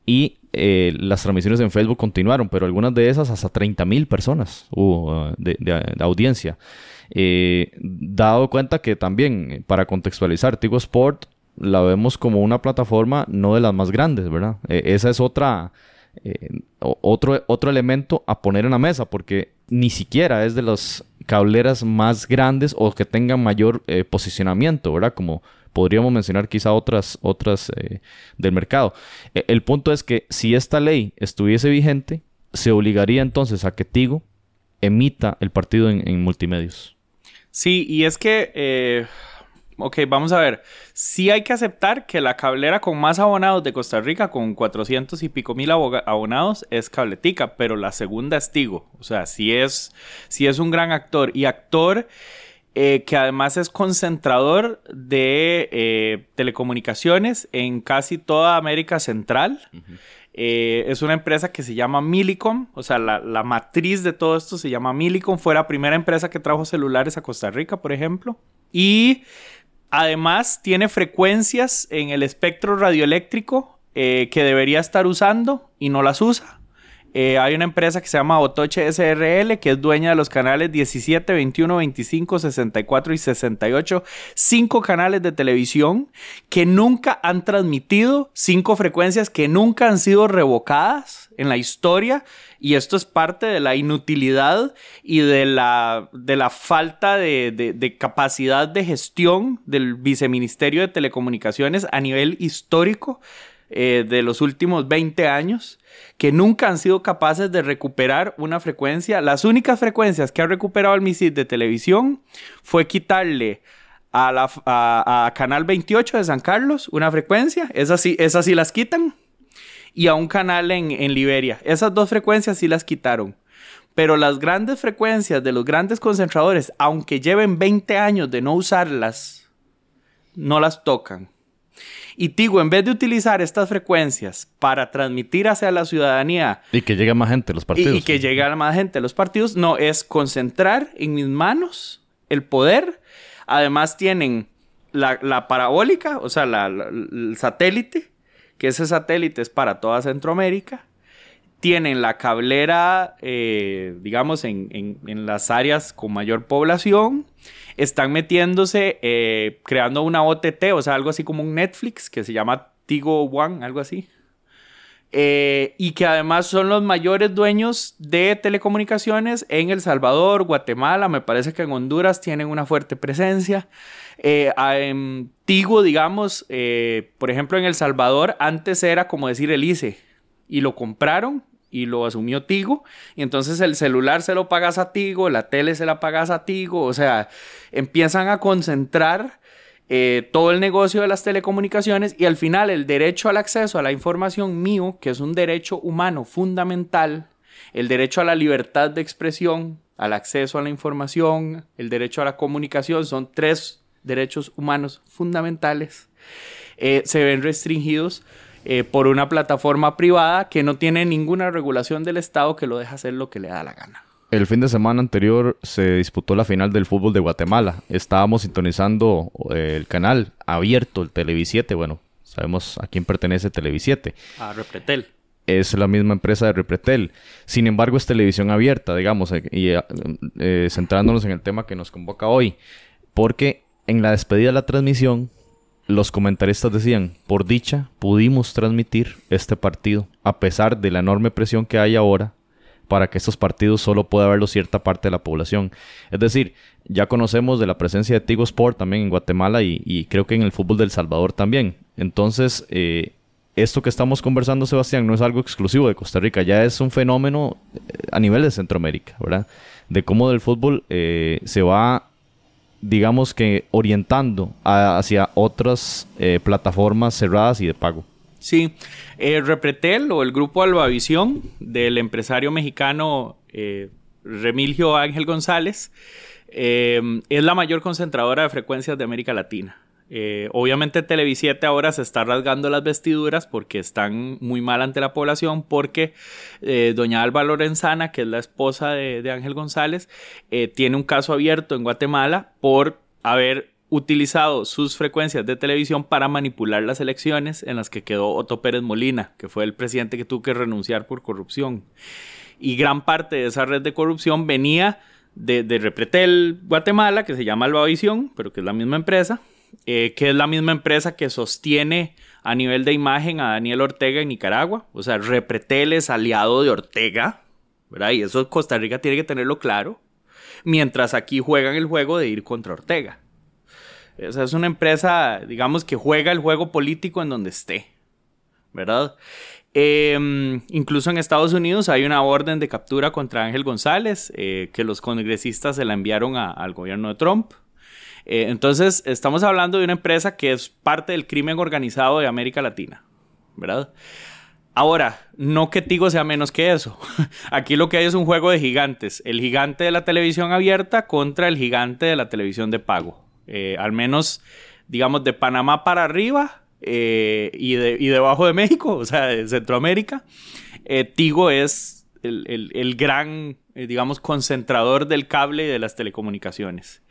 y eh, las transmisiones en Facebook continuaron, pero algunas de esas hasta 30 mil personas hubo uh, de, audiencia. Eh, dado cuenta que también, para contextualizar, Tigo Sport la vemos como una plataforma no de las más grandes, ¿verdad? E, esa es otra, eh, otro, otro elemento a poner en la mesa, porque ni siquiera es de las cableras más grandes o que tengan mayor posicionamiento, ¿verdad? Como podríamos mencionar quizá otras, otras eh, del mercado. E, el punto es que si esta ley estuviese vigente, se obligaría entonces a que Tigo emita el partido en, multimedios. Sí, y es que, eh, ok, vamos a ver, sí hay que aceptar que la cablera con más abonados de Costa Rica, con 400 y pico mil abonados, es Cabletica, pero la segunda es Tigo, o sea, sí es, sí es un gran actor y actor... Eh, que además es concentrador de eh, telecomunicaciones en casi toda América Central. Eh, es una empresa que se llama Millicom, o sea, la, la, matriz de todo esto se llama Millicom. Fue la primera empresa que trajo celulares a Costa Rica, por ejemplo. Y además tiene frecuencias en el espectro radioeléctrico que debería estar usando y no las usa. Eh, hay una empresa que se llama Otoche SRL, que es dueña de los canales 17, 21, 25, 64 y 68. Cinco canales de televisión que nunca han transmitido, cinco frecuencias que nunca han sido revocadas en la historia. Y esto es parte de la inutilidad y de la, de la falta de, de capacidad de gestión del viceministerio de telecomunicaciones a nivel histórico eh, de los últimos 20 años que nunca han sido capaces de recuperar una frecuencia. Las únicas frecuencias que ha recuperado el MISID de televisión fue quitarle a, la, a, Canal 28 de San Carlos una frecuencia, esas sí, esas sí las quitan, y a un canal en, en Liberia. Esas dos frecuencias sí las quitaron. Pero las grandes frecuencias de los grandes concentradores, aunque lleven 20 años de no usarlas, no las tocan. Y Tigo, en vez de utilizar estas frecuencias para transmitir hacia la ciudadanía... Y que llegue más gente a los partidos. Y, que llegue a más gente a los partidos, no, es concentrar en mis manos el poder. Además tienen la, parabólica, o sea, el satélite, que ese satélite es para toda Centroamérica. Tienen la cablera, eh, digamos, en, en las áreas con mayor población están metiéndose, eh, creando una OTT, o sea, algo así como un Netflix que se llama Tigo One, algo así. Eh, y que además son los mayores dueños de telecomunicaciones en El Salvador, Guatemala, me parece que en Honduras tienen una fuerte presencia. Eh, en Tigo, digamos, por ejemplo, en El Salvador antes era como decir el ICE y lo compraron y lo asumió Tigo. Y entonces el celular se lo pagas a Tigo, la tele se la pagas a Tigo. O sea, empiezan a concentrar eh, todo el negocio de las telecomunicaciones y al final el derecho al acceso a la información mío, que es un derecho humano fundamental, el derecho a la libertad de expresión, al acceso a la información, el derecho a la comunicación, son tres derechos humanos fundamentales, eh, se ven restringidos eh, por una plataforma privada que no tiene ninguna regulación del Estado que lo deja hacer lo que le da la gana. El fin de semana anterior se disputó la final del fútbol de Guatemala. Estábamos sintonizando eh, el canal abierto, el Televisiete. Bueno, sabemos a quién pertenece Televisiete. A Repretel. Es la misma empresa de Repretel. Sin embargo, es televisión abierta, digamos, eh, y centrándonos en el tema que nos convoca hoy. Porque en la despedida de la transmisión los comentaristas decían, por dicha, pudimos transmitir este partido, a pesar de la enorme presión que hay ahora para que estos partidos solo pueda verlo cierta parte de la población. Es decir, ya conocemos de la presencia de Tigo Sport también en Guatemala y, creo que en el fútbol del Salvador también. Entonces, eh, esto que estamos conversando, Sebastián, no es algo exclusivo de Costa Rica, ya es un fenómeno eh, a nivel de Centroamérica, ¿verdad? De cómo del fútbol eh, se va digamos que orientando hacia otras eh, plataformas cerradas y de pago. Sí, eh, Repretel o el grupo Albavisión del empresario mexicano eh, Remilio Ángel González eh, es la mayor concentradora de frecuencias de América Latina. Eh, obviamente Televisiete ahora se está rasgando las vestiduras porque están muy mal ante la población porque eh, doña Alba Lorenzana, que es la esposa de, Ángel González, tiene un caso abierto en Guatemala por haber utilizado sus frecuencias de televisión para manipular las elecciones en las que quedó Otto Pérez Molina, que fue el presidente que tuvo que renunciar por corrupción. Y gran parte de esa red de corrupción venía de, de Repretel Guatemala, que se llama Albavisión, pero que es la misma empresa, eh, que es la misma empresa que sostiene a nivel de imagen a Daniel Ortega en Nicaragua. O sea, Repretel es aliado de Ortega, ¿verdad? Y eso Costa Rica tiene que tenerlo claro. Mientras aquí juegan el juego de ir contra Ortega. Es una empresa, digamos, que juega el juego político en donde esté, ¿verdad? Eh, incluso en Estados Unidos hay una orden de captura contra Ángel González, eh, que los congresistas se la enviaron al gobierno de Trump. Eh, entonces, estamos hablando de una empresa que es parte del crimen organizado de América Latina, ¿verdad? Ahora, no que Tigo sea menos que eso. Aquí lo que hay es un juego de gigantes. El gigante de la televisión abierta contra el gigante de la televisión de pago. Eh, al menos, digamos, de Panamá para arriba eh, y, de, y, debajo de México, o sea, de Centroamérica. Eh, Tigo es el, el, el gran, digamos, concentrador del cable y de las telecomunicaciones.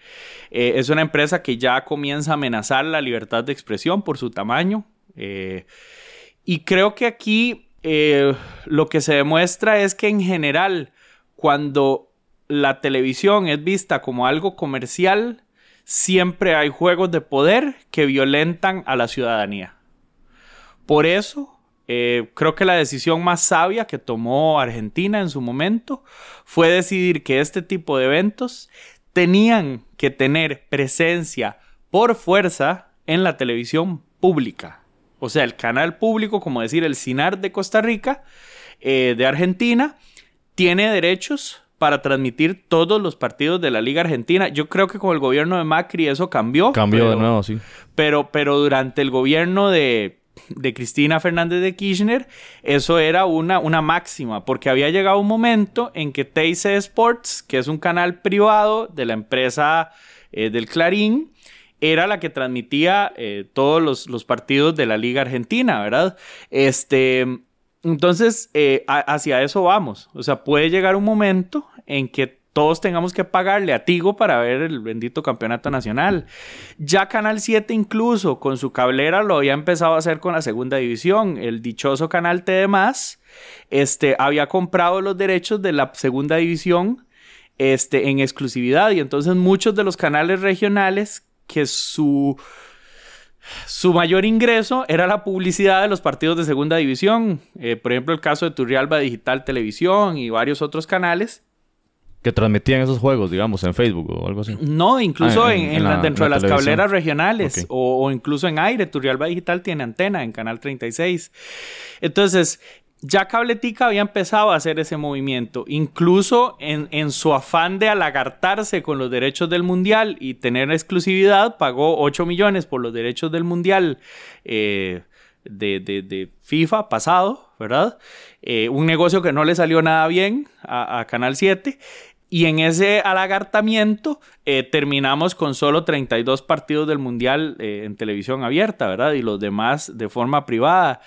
Es una empresa que ya comienza a amenazar la libertad de expresión por su tamaño. Y creo que aquí lo que se demuestra es que en general, cuando la televisión es vista como algo comercial, siempre hay juegos de poder que violentan a la ciudadanía. Por eso, eh, creo que la decisión más sabia que tomó Argentina en su momento fue decidir que este tipo de eventos tenían que tener presencia por fuerza en la televisión pública. O sea, el canal público, como decir el CINAR de Costa Rica, eh, de Argentina, tiene derechos para transmitir todos los partidos de la Liga Argentina. Yo creo que con el gobierno de Macri eso cambió. Cambió pero, de nuevo, sí. Pero, pero durante el gobierno de, de Cristina Fernández de Kirchner, eso era una, una máxima, porque había llegado un momento en que TIC Sports, que es un canal privado de la empresa eh, del Clarín, era la que transmitía eh, todos los, los, partidos de la Liga Argentina, ¿verdad? Este, entonces, eh, a, hacia eso vamos. O sea, puede llegar un momento en que todos tengamos que pagarle a Tigo para ver el bendito campeonato nacional. Ya Canal 7 incluso con su cablera lo había empezado a hacer con la segunda división. El dichoso Canal T este, había comprado los derechos de la segunda división este, en exclusividad y entonces muchos de los canales regionales que su su mayor ingreso era la publicidad de los partidos de segunda división. Eh, por ejemplo, el caso de Turrialba Digital Televisión y varios otros canales. Que transmitían esos juegos, digamos, en Facebook o algo así. No, incluso ah, en, en, en la, dentro en de las televisión. cableras regionales okay. o, o, incluso en aire. Turrialba Digital tiene antena en Canal 36. Entonces, ya Cabletica había empezado a hacer ese movimiento, incluso en, en, su afán de alagartarse con los derechos del Mundial y tener exclusividad, pagó 8 millones por los derechos del Mundial eh, de, de, de, FIFA pasado, ¿verdad? Eh, un negocio que no le salió nada bien a, a Canal 7. Y en ese alagartamiento eh, terminamos con solo 32 partidos del Mundial eh, en televisión abierta, ¿verdad? Y los demás de forma privada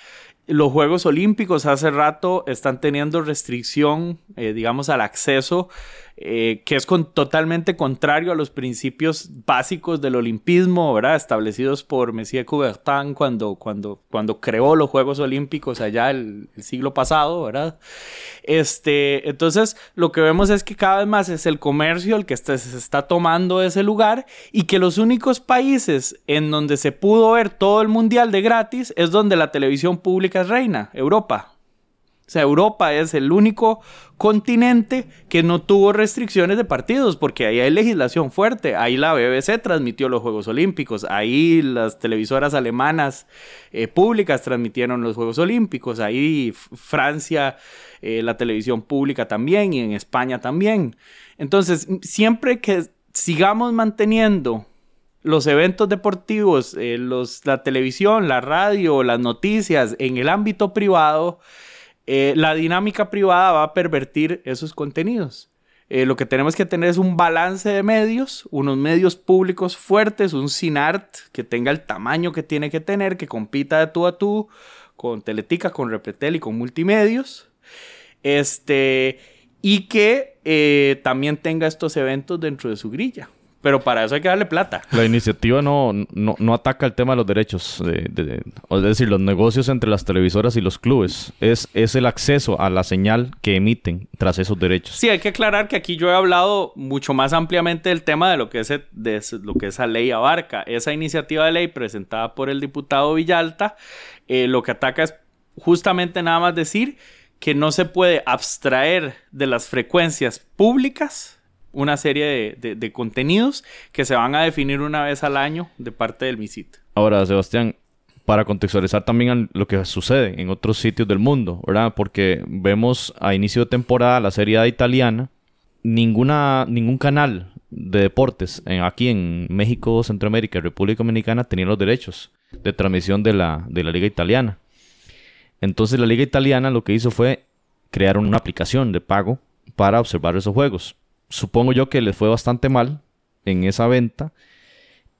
los Juegos Olímpicos hace rato están teniendo restricción, eh, digamos, al acceso, eh, que es totalmente contrario a los principios básicos del olimpismo, ¿verdad? Establecidos por Messier Coubertin cuando, cuando, cuando creó los Juegos Olímpicos allá el, siglo pasado, ¿verdad? Este, entonces, lo que vemos es que cada vez más es el comercio el que está, se está tomando ese lugar y que los únicos países en donde se pudo ver todo el mundial de gratis es donde la televisión pública reina, Europa. O sea, Europa es el único continente que no tuvo restricciones de partidos, porque ahí hay legislación fuerte. Ahí la BBC transmitió los Juegos Olímpicos, ahí las televisoras alemanas eh, públicas transmitieron los Juegos Olímpicos, ahí Francia, eh, la televisión pública también, y en España también. Entonces, siempre que sigamos manteniendo los eventos deportivos, eh, los, la televisión, la radio, las noticias en el ámbito privado, eh, la dinámica privada va a pervertir esos contenidos. Eh, lo que tenemos que tener es un balance de medios, unos medios públicos fuertes, un CINART que tenga el tamaño que tiene que tener, que compita de tú a tú con Teletica, con Repretel y con multimedios. Este, y que también tenga estos eventos dentro de su grilla. Pero para eso hay que darle plata. La iniciativa no, no, ataca el tema de los derechos, de, es decir, los negocios entre las televisoras y los clubes. Es, es el acceso a la señal que emiten tras esos derechos. Sí, hay que aclarar que aquí yo he hablado mucho más ampliamente del tema de lo que, es, de lo que esa ley abarca. Esa iniciativa de ley presentada por el diputado Villalta, eh, lo que ataca es justamente nada más decir que no se puede abstraer de las frecuencias públicas una serie de, contenidos que se van a definir una vez al año de parte del MISIT. Ahora, Sebastián, para contextualizar también lo que sucede en otros sitios del mundo, ¿verdad? Porque vemos a inicio de temporada la Serie A italiana, ninguna, ningún canal de deportes aquí en México, Centroamérica y República Dominicana tenía los derechos de transmisión de la, de la liga italiana. Entonces la liga italiana lo que hizo fue crear una aplicación de pago para observar esos juegos supongo yo que les fue bastante mal en esa venta.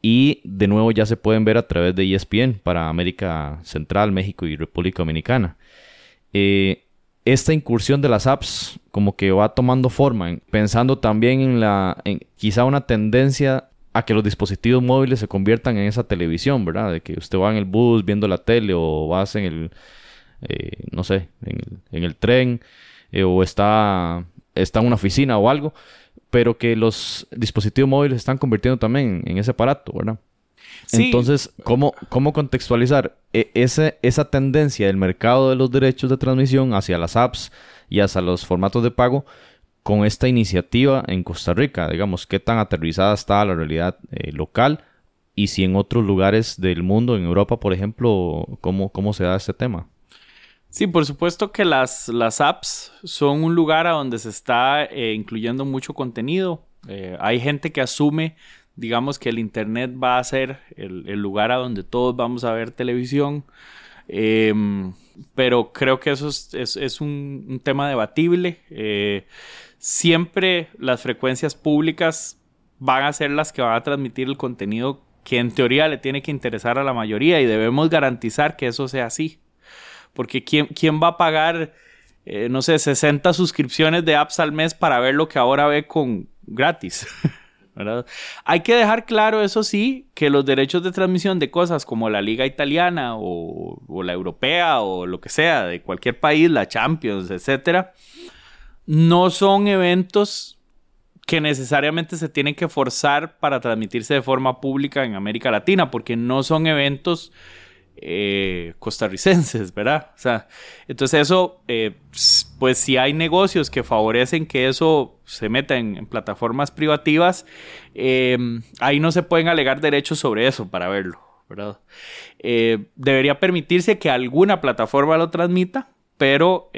Y de nuevo ya se pueden ver a través de ESPN para América Central, México y República Dominicana. Eh, esta incursión de las apps como que va tomando forma, pensando también en la, en quizá una tendencia a que los dispositivos móviles se conviertan en esa televisión, ¿verdad? De que usted va en el bus viendo la tele o vas en el, eh, no sé, en el, tren eh, o está, está en una oficina o algo pero que los dispositivos móviles están convirtiendo también en ese aparato, ¿verdad? Entonces, ¿cómo, ¿cómo contextualizar e, ese, esa tendencia del mercado de los derechos de transmisión hacia las apps y hacia los formatos de pago con esta iniciativa en Costa Rica? Digamos, ¿qué tan aterrizada está la realidad eh, local? Y si en otros lugares del mundo, en Europa, por ejemplo, ¿cómo, cómo se da este tema? Sí, por supuesto que las, las apps son un lugar a donde se está eh, incluyendo mucho contenido. Eh, hay gente que asume, digamos, que el Internet va a ser el, lugar a donde todos vamos a ver televisión. Em, pero creo que eso es, un, tema debatible. Eh, siempre las frecuencias públicas van a ser las que van a transmitir el contenido que en teoría le tiene que interesar a la mayoría y debemos garantizar que eso sea así. Porque ¿quién, quién va a pagar, eh, no sé, 60 suscripciones de apps al mes para ver lo que ahora ve con gratis? Hay que dejar claro, eso sí, que los derechos de transmisión de cosas como la liga italiana o, o la europea o lo que sea, de cualquier país, la Champions, etcétera, no son eventos que necesariamente se tienen que forzar para transmitirse de forma pública en América Latina, porque no son eventos eh, costarricenses, ¿verdad? O sea, entonces eso, eh, pues si hay negocios que favorecen que eso se meta en, plataformas privativas, em, ahí no se pueden alegar derechos sobre eso para verlo, ¿verdad? Eh, debería permitirse que alguna plataforma lo transmita, pero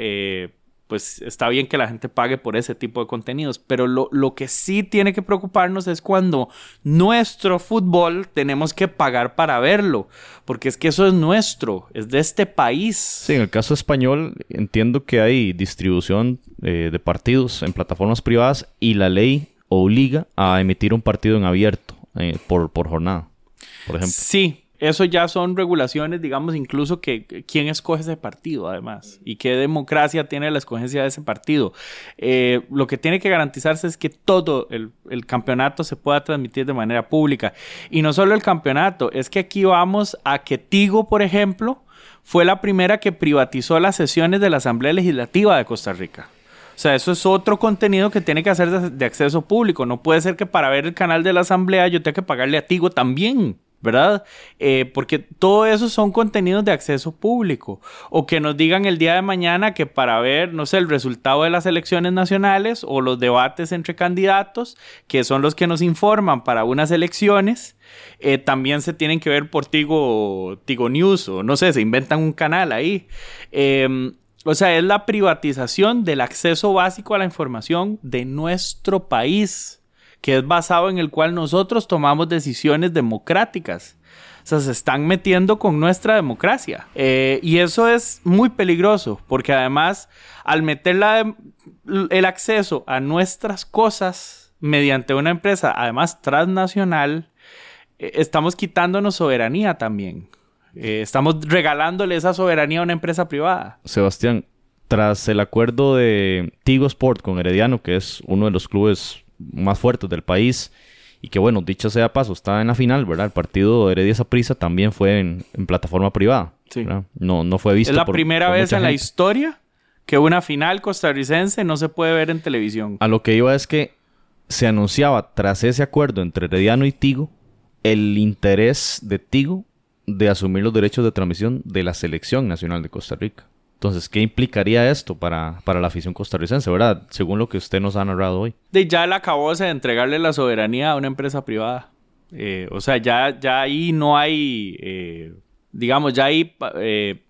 pues está bien que la gente pague por ese tipo de contenidos, pero lo, que sí tiene que preocuparnos es cuando nuestro fútbol tenemos que pagar para verlo, porque es que eso es nuestro, es de este país. Sí, en el caso español entiendo que hay distribución eh, de partidos en plataformas privadas y la ley obliga a emitir un partido en abierto eh, por, por jornada, por ejemplo. Sí, eso ya son regulaciones, digamos, incluso que quién escoge ese partido, además, y qué democracia tiene la escogencia de ese partido. Eh, lo que tiene que garantizarse es que todo el, campeonato se pueda transmitir de manera pública. Y no solo el campeonato, es que aquí vamos a que Tigo, por ejemplo, fue la primera que privatizó las sesiones de la Asamblea Legislativa de Costa Rica. O sea, eso es otro contenido que tiene que hacer de, acceso público. No puede ser que para ver el canal de la Asamblea yo tenga que pagarle a Tigo también. ¿Verdad? Eh, porque todo eso son contenidos de acceso público. O que nos digan el día de mañana que para ver, no sé, el resultado de las elecciones nacionales o los debates entre candidatos, que son los que nos informan para unas elecciones, eh, también se tienen que ver por Tigo, Tigo News o no sé, se inventan un canal ahí. Em, o sea, es la privatización del acceso básico a la información de nuestro país que es basado en el cual nosotros tomamos decisiones democráticas. O sea, se están metiendo con nuestra democracia. Eh, y eso es muy peligroso, porque además, al meter el acceso a nuestras cosas mediante una empresa, además transnacional, eh, estamos quitándonos soberanía también. Eh, estamos regalándole esa soberanía a una empresa privada. Sebastián, tras el acuerdo de Tigo Sport con Herediano, que es uno de los clubes más fuertes del país, y que bueno, dicho sea paso, está en la final, ¿verdad? El partido de Heredia Prisa también fue en, plataforma privada. Sí. No, no fue visto. Es la primera vez en la historia que una final costarricense no se puede ver en televisión. A lo que iba es que se anunciaba tras ese acuerdo entre Herediano y Tigo el interés de Tigo de asumir los derechos de transmisión de la selección nacional de Costa Rica. Entonces, ¿qué implicaría esto para, para la afición costarricense, verdad? Según lo que usted nos ha narrado hoy. De ya él acabó de entregarle la soberanía a una empresa privada. Eh, o sea, ya, ya ahí no hay, eh, digamos, ya ahí eh,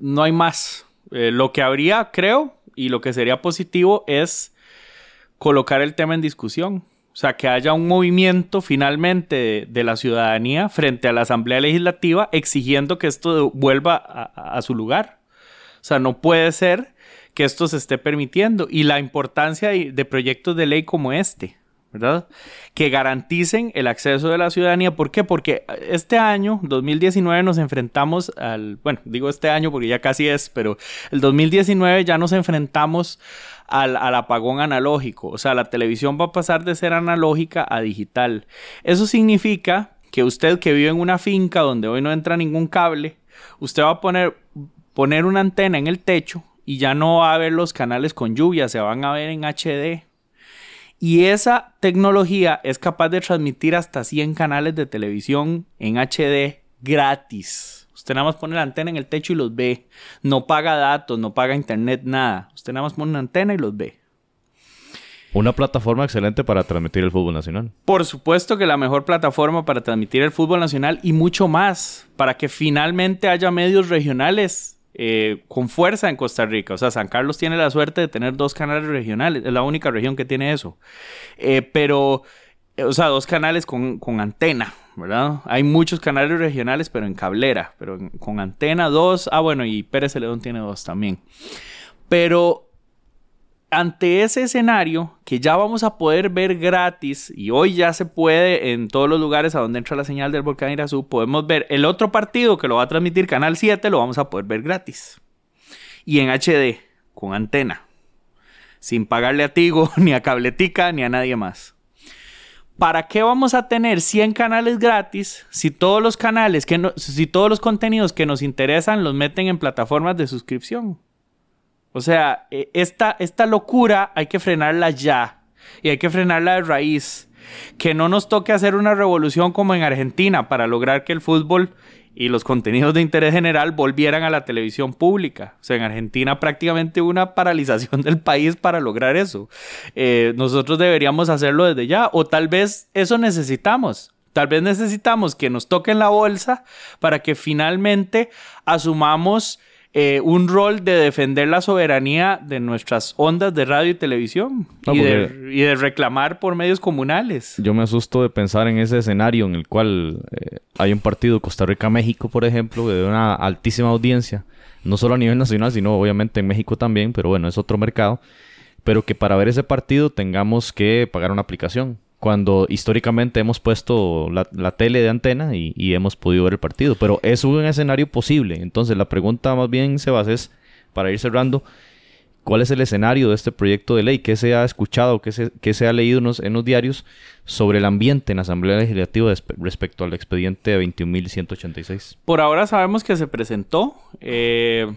no hay más. lo que habría, creo, y lo que sería positivo es colocar el tema en discusión. O sea, que haya un movimiento finalmente de, la ciudadanía frente a la Asamblea Legislativa exigiendo que esto vuelva a su lugar. O sea, no puede ser que esto se esté permitiendo. Y la importancia de, proyectos de ley como este, ¿verdad? Que garanticen el acceso de la ciudadanía. ¿Por qué? Porque este año, 2019, nos enfrentamos al, bueno, digo este año porque ya casi es, pero el 2019 ya nos enfrentamos al, al, apagón analógico. O sea, la televisión va a pasar de ser analógica a digital. Eso significa que usted que vive en una finca donde hoy no entra ningún cable, usted va a poner poner una antena en el techo y ya no va a ver los canales con lluvia, se van a ver en HD. Y esa tecnología es capaz de transmitir hasta 100 canales de televisión en HD gratis. Usted nada más pone la antena en el techo y los ve. No paga datos, no paga internet, nada. Usted nada más pone una antena y los ve. Una plataforma excelente para transmitir el fútbol nacional. Por supuesto que la mejor plataforma para transmitir el fútbol nacional y mucho más, para que finalmente haya medios regionales eh, con fuerza en Costa Rica. O sea, San Carlos tiene la suerte de tener dos canales regionales. Es la única región que tiene eso. Eh, pero, eh, o sea, dos canales con, antena, ¿verdad? Hay muchos canales regionales, pero en cablera. Pero con antena, dos. Ah, bueno, y Pérez Celedón tiene dos también. Pero ante ese escenario que ya vamos a poder ver gratis y hoy ya se puede en todos los lugares a donde entra la señal del volcán Irazú, podemos ver el otro partido que lo va a transmitir Canal 7, lo vamos a poder ver gratis. Y en HD, con antena, sin pagarle a Tigo, ni a Cabletica, ni a nadie más. ¿Para qué vamos a tener 100 canales gratis si todos los canales que si todos los contenidos que nos interesan los meten en plataformas de suscripción? O sea, e, esta, esta locura hay que frenarla ya. Y hay que frenarla de raíz. Que no nos toque hacer una revolución como en Argentina para lograr que el fútbol y los contenidos de interés general volvieran a la televisión pública. O sea, en Argentina prácticamente una paralización del país para lograr eso. Eh, nosotros deberíamos hacerlo desde ya, o tal vez eso necesitamos. Tal vez necesitamos que nos toquen la bolsa para que finalmente asumamos eh, un rol de defender la soberanía de nuestras ondas de radio y televisión y, de, reclamar por medios comunales. Yo me asusto de pensar en ese escenario en el cual eh, hay un partido Costa Rica-México, por ejemplo, de una altísima audiencia, no solo a nivel nacional, sino obviamente en México también, pero bueno, es otro mercado, pero que para ver ese partido tengamos que pagar una aplicación cuando históricamente hemos puesto la, tele de antena y, hemos podido ver el partido. Pero es un escenario posible. Entonces la pregunta más bien, Sebas, es, para ir cerrando, ¿cuál es el escenario de este proyecto de ley? ¿Qué se ha escuchado, qué se, qué se ha leído en los, diarios sobre el ambiente en la Asamblea Legislativa respecto al expediente 21.186? Por ahora sabemos que se presentó. Eh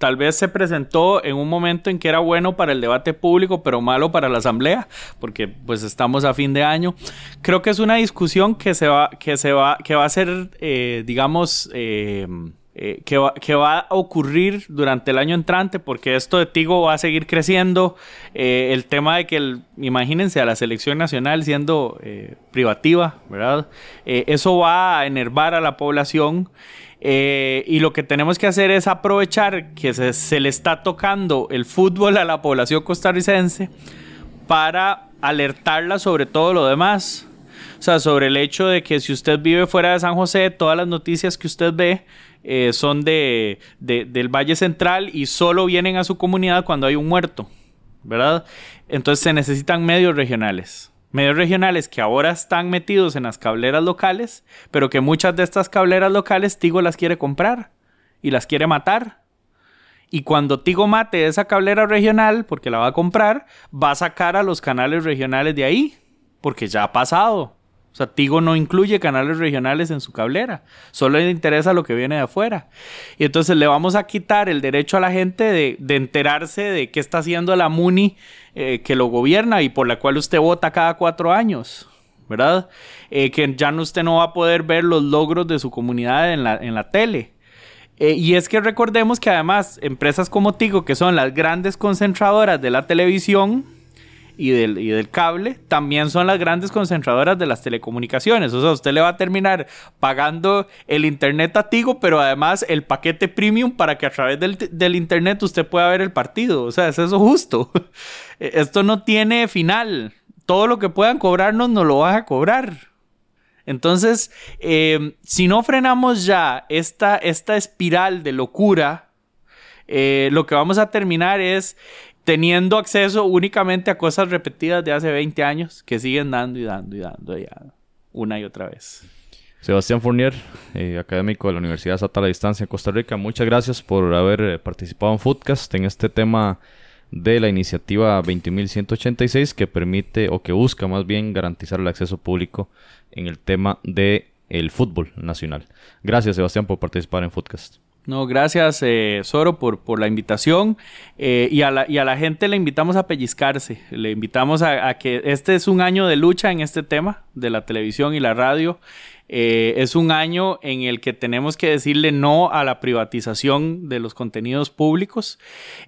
tal vez se presentó en un momento en que era bueno para el debate público, pero malo para la asamblea, porque pues estamos a fin de año. Creo que es una discusión que se va, que se va, que va a ser, eh, digamos, eh, eh, que, va, a ocurrir durante el año entrante, porque esto de Tigo va a seguir creciendo. el tema de que, el, imagínense, a la selección nacional siendo privativa, ¿verdad? eso va a enervar a la población. Eh, y lo que tenemos que hacer es aprovechar que se, le está tocando el fútbol a la población costarricense para alertarla sobre todo lo demás. O sea, sobre el hecho de que si usted vive fuera de San José, todas las noticias que usted ve eh, son de, del Valle Central y solo vienen a su comunidad cuando hay un muerto, ¿verdad? Entonces se necesitan medios regionales. Medios regionales que ahora están metidos en las cableras locales, pero que muchas de estas cableras locales Tigo las quiere comprar y las quiere matar. Y cuando Tigo mate esa cablera regional, porque la va a comprar, va a sacar a los canales regionales de ahí, porque ya ha pasado. O sea, Tigo no incluye canales regionales en su cablera, solo le interesa lo que viene de afuera. Y entonces le vamos a quitar el derecho a la gente de, enterarse de qué está haciendo la MUNI eh, que lo gobierna y por la cual usted vota cada cuatro años, ¿verdad? Eh, que ya no, usted no va a poder ver los logros de su comunidad en la, tele. Eh, y es que recordemos que además empresas como Tigo, que son las grandes concentradoras de la televisión, y del, y del cable también son las grandes concentradoras de las telecomunicaciones. O sea, usted le va a terminar pagando el internet a Tigo, pero además el paquete premium para que a través del, del internet usted pueda ver el partido. O sea, es eso justo. Esto no tiene final. Todo lo que puedan cobrarnos nos lo van a cobrar. Entonces, eh, si no frenamos ya esta, esta espiral de locura, eh, lo que vamos a terminar es teniendo acceso únicamente a cosas repetidas de hace 20 años que siguen dando y dando y dando ya una y otra vez. Sebastián Fournier, eh, académico de la Universidad Estatal a Distancia en Costa Rica, muchas gracias por haber eh, participado en Foodcast en este tema de la iniciativa 20.186 que permite o que busca más bien garantizar el acceso público en el tema del el fútbol nacional. Gracias Sebastián por participar en Foodcast. No, gracias, eh, Soro, por, por la invitación. Eh, y, a la, y a la gente le invitamos a pellizcarse. Le invitamos a, que este es un año de lucha en este tema de la televisión y la radio. Eh, es un año en el que tenemos que decirle no a la privatización de los contenidos públicos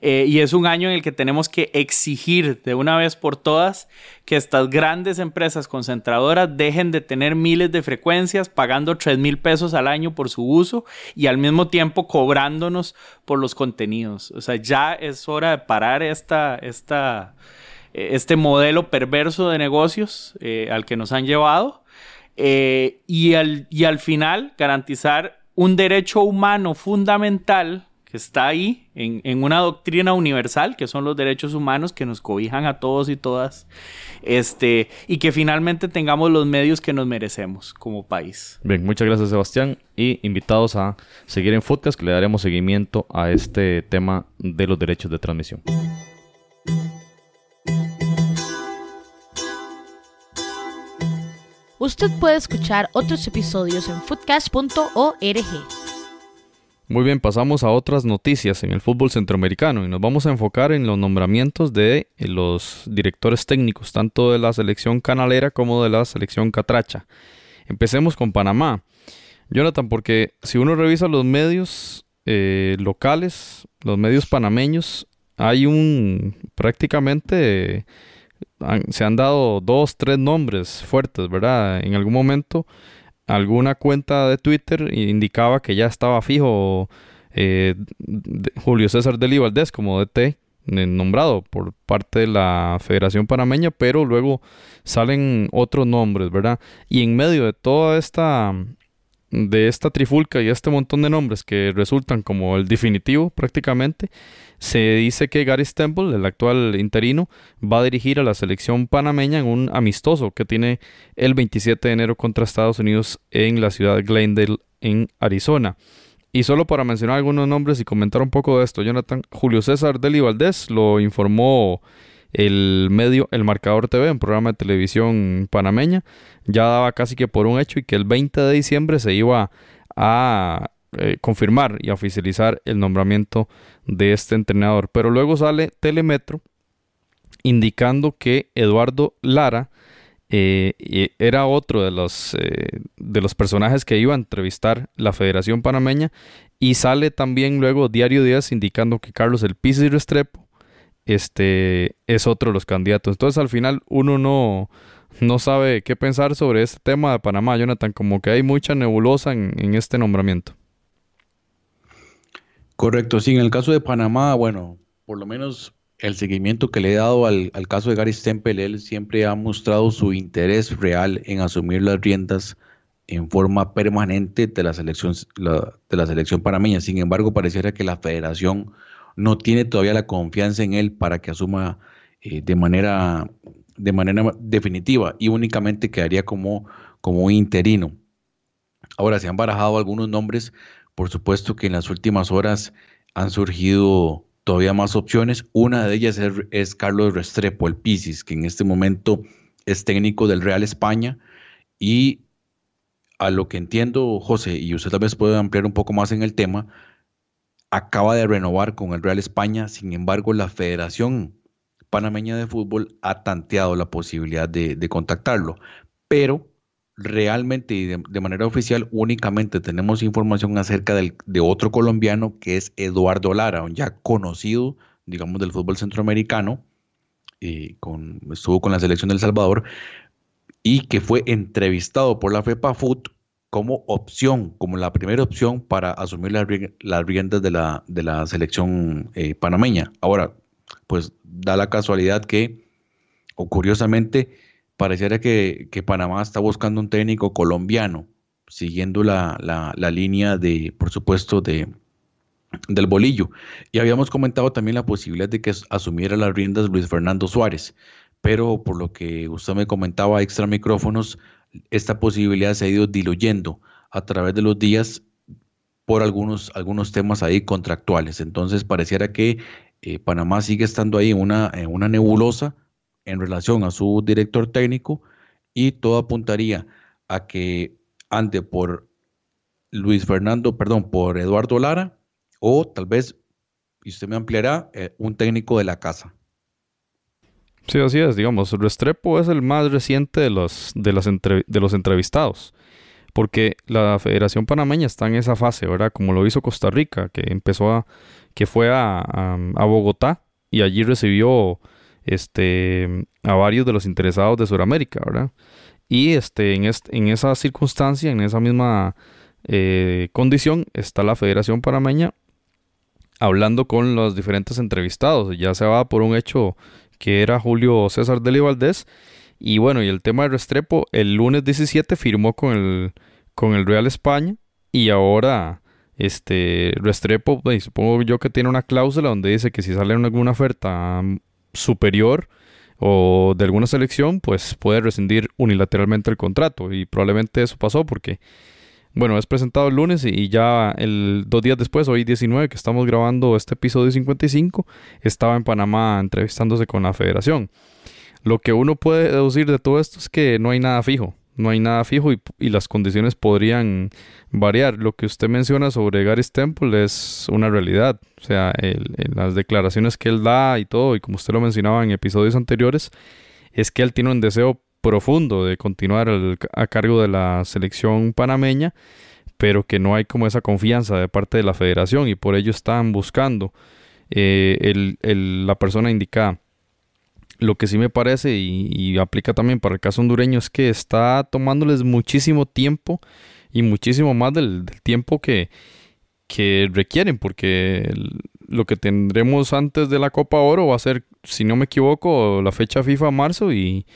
eh, y es un año en el que tenemos que exigir de una vez por todas que estas grandes empresas concentradoras dejen de tener miles de frecuencias pagando 3 mil pesos al año por su uso y al mismo tiempo cobrándonos por los contenidos. O sea, ya es hora de parar esta, este modelo perverso de negocios eh, al que nos han llevado eh, y, al, y al final garantizar un derecho humano fundamental que está ahí en, una doctrina universal, que son los derechos humanos que nos cobijan a todos y todas, este, y que finalmente tengamos los medios que nos merecemos como país. Bien, muchas gracias Sebastián y invitados a seguir en Footcast que le daremos seguimiento a este tema de los derechos de transmisión. Usted puede escuchar otros episodios en footcast.org. Muy bien, pasamos a otras noticias en el fútbol centroamericano y nos vamos a enfocar en los nombramientos de eh, los directores técnicos, tanto de la selección canalera como de la selección catracha. Empecemos con Panamá. Jonathan, porque si uno revisa los medios eh, locales, los medios panameños, hay un prácticamente se han dado dos, tres nombres fuertes, ¿verdad? En algún momento alguna cuenta de Twitter indicaba que ya estaba fijo eh, Julio César Deli Valdés como DT eh, nombrado por parte de la Federación Panameña, pero luego salen otros nombres, ¿verdad? Y en medio de toda esta de esta trifulca y este montón de nombres que resultan como el definitivo prácticamente, se dice que Gary Stemple, el actual interino, va a dirigir a la selección panameña en un amistoso que tiene el 27 de enero contra Estados Unidos en la ciudad de Glendale, en Arizona. Y solo para mencionar algunos nombres y comentar un poco de esto, Jonathan, Julio César Deli Valdés lo informó el medio El Marcador TV, un programa de televisión panameña, ya daba casi que por un hecho y que el 20 de diciembre se iba a eh, confirmar y oficializar el nombramiento de este entrenador. Pero luego sale Telemetro indicando que Eduardo Lara eh, era otro de los, eh, de los personajes que iba a entrevistar la Federación Panameña y sale también luego Diario Díaz indicando que Carlos El Pizzi Restrepo este, es otro de los candidatos. Entonces al final uno no, no sabe qué pensar sobre este tema de Panamá, Jonathan, como que hay mucha nebulosa en este nombramiento. Correcto, sí, en el caso de Panamá, bueno, por lo menos el seguimiento que le he dado al, caso de Gary Stempel, él siempre ha mostrado su interés real en asumir las riendas en forma permanente de la selección, de la selección panameña. Sin embargo, pareciera que la federación no tiene todavía la confianza en él para que asuma eh, de, manera, de manera definitiva y únicamente quedaría como, como interino. Ahora, se han barajado algunos nombres, por supuesto que en las últimas horas han surgido todavía más opciones. Una de ellas es, Carlos Restrepo, el Pisis, que en este momento es técnico del Real España. Y a lo que entiendo, José, y usted tal vez puede ampliar un poco más en el tema, acaba de renovar con el Real España, sin embargo la Federación Panameña de Fútbol ha tanteado la posibilidad de, contactarlo, pero realmente y de, manera oficial únicamente tenemos información acerca de otro colombiano que es Eduardo Lara, ya conocido, digamos, del fútbol centroamericano, y con, estuvo con la selección del Salvador y que fue entrevistado por la FEPA Foot como opción, como la primera opción para asumir las, riendas de la, de la selección eh, panameña. Ahora, pues da la casualidad que, o curiosamente, pareciera que, Panamá está buscando un técnico colombiano, siguiendo la, línea de, por supuesto, de, del bolillo. Y habíamos comentado también la posibilidad de que asumiera las riendas Luis Fernando Suárez, pero por lo que usted me comentaba extra micrófonos, esta posibilidad se ha ido diluyendo a través de los días por algunos, algunos temas ahí contractuales. Entonces pareciera que eh, Panamá sigue estando ahí una, en una nebulosa en relación a su director técnico y todo apuntaría a que ande por Luis Fernando, perdón, por Eduardo Lara o tal vez, y usted me ampliará, eh, un técnico de la casa. Sí, así es, digamos, Restrepo es el más reciente de los, de, las de los entrevistados, porque la Federación Panameña está en esa fase, ¿verdad? Como lo hizo Costa Rica, que empezó a, que fue a, a, Bogotá y allí recibió este, a varios de los interesados de Sudamérica, ¿verdad? Y este, en, en esa circunstancia, en esa misma eh, condición, está la Federación Panameña hablando con los diferentes entrevistados. Ya se va por un hecho que era Julio César Deli Valdés. Y bueno, y el tema de Restrepo, el lunes 17 firmó con el, con el Real España y ahora este Restrepo, supongo yo que tiene una cláusula donde dice que si sale alguna oferta superior o de alguna selección, pues puede rescindir unilateralmente el contrato y probablemente eso pasó porque bueno, es presentado el lunes y ya el dos días después, hoy 19, que estamos grabando este episodio 55, estaba en Panamá entrevistándose con la federación. Lo que uno puede deducir de todo esto es que no hay nada fijo, no hay nada fijo y, las condiciones podrían variar. Lo que usted menciona sobre Gary Temple es una realidad, o sea, en las declaraciones que él da y todo, y como usted lo mencionaba en episodios anteriores, es que él tiene un deseo profundo de continuar a cargo de la selección panameña, pero que no hay como esa confianza de parte de la federación y por ello están buscando eh, la persona indicada. Lo que sí me parece y, aplica también para el caso hondureño es que está tomándoles muchísimo tiempo y muchísimo más del, tiempo que, que requieren, porque lo que tendremos antes de la Copa Oro va a ser, si no me equivoco, la fecha FIFA marzo y,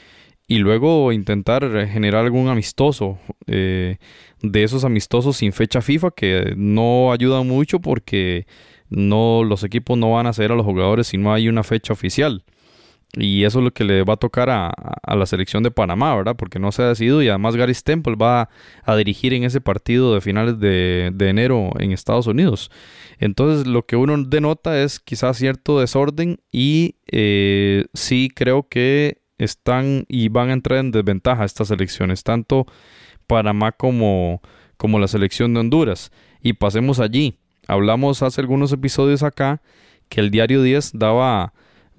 y luego intentar generar algún amistoso eh, de esos amistosos sin fecha FIFA que no ayudan mucho porque no los equipos no van a ceder a los jugadores si no hay una fecha oficial y eso es lo que le va a tocar a, la selección de Panamá, ¿verdad? Porque no se ha decidido y además Gary Temple va a, dirigir en ese partido de finales de, enero en Estados Unidos. Entonces lo que uno denota es quizás cierto desorden y eh, sí creo que están y van a entrar en desventaja estas elecciones, tanto Panamá como, como la selección de Honduras. Y pasemos allí. Hablamos hace algunos episodios acá que el diario 10 daba,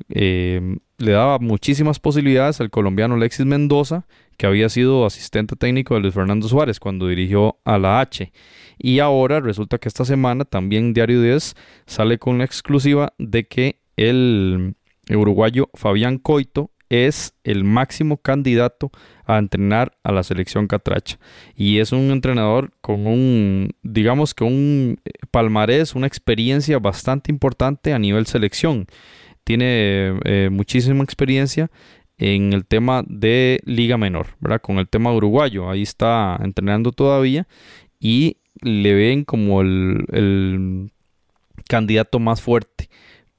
eh, le daba muchísimas posibilidades al colombiano Alexis Mendoza, que había sido asistente técnico de Luis Fernando Suárez cuando dirigió a la H. Y ahora resulta que esta semana también Diario 10 sale con la exclusiva de que el uruguayo Fabián Coito es el máximo candidato a entrenar a la selección catracha. Y es un entrenador con un, digamos que un palmarés, una experiencia bastante importante a nivel selección. Tiene eh, muchísima experiencia en el tema de Liga Menor, ¿verdad? Con el tema uruguayo, ahí está entrenando todavía y le ven como el, candidato más fuerte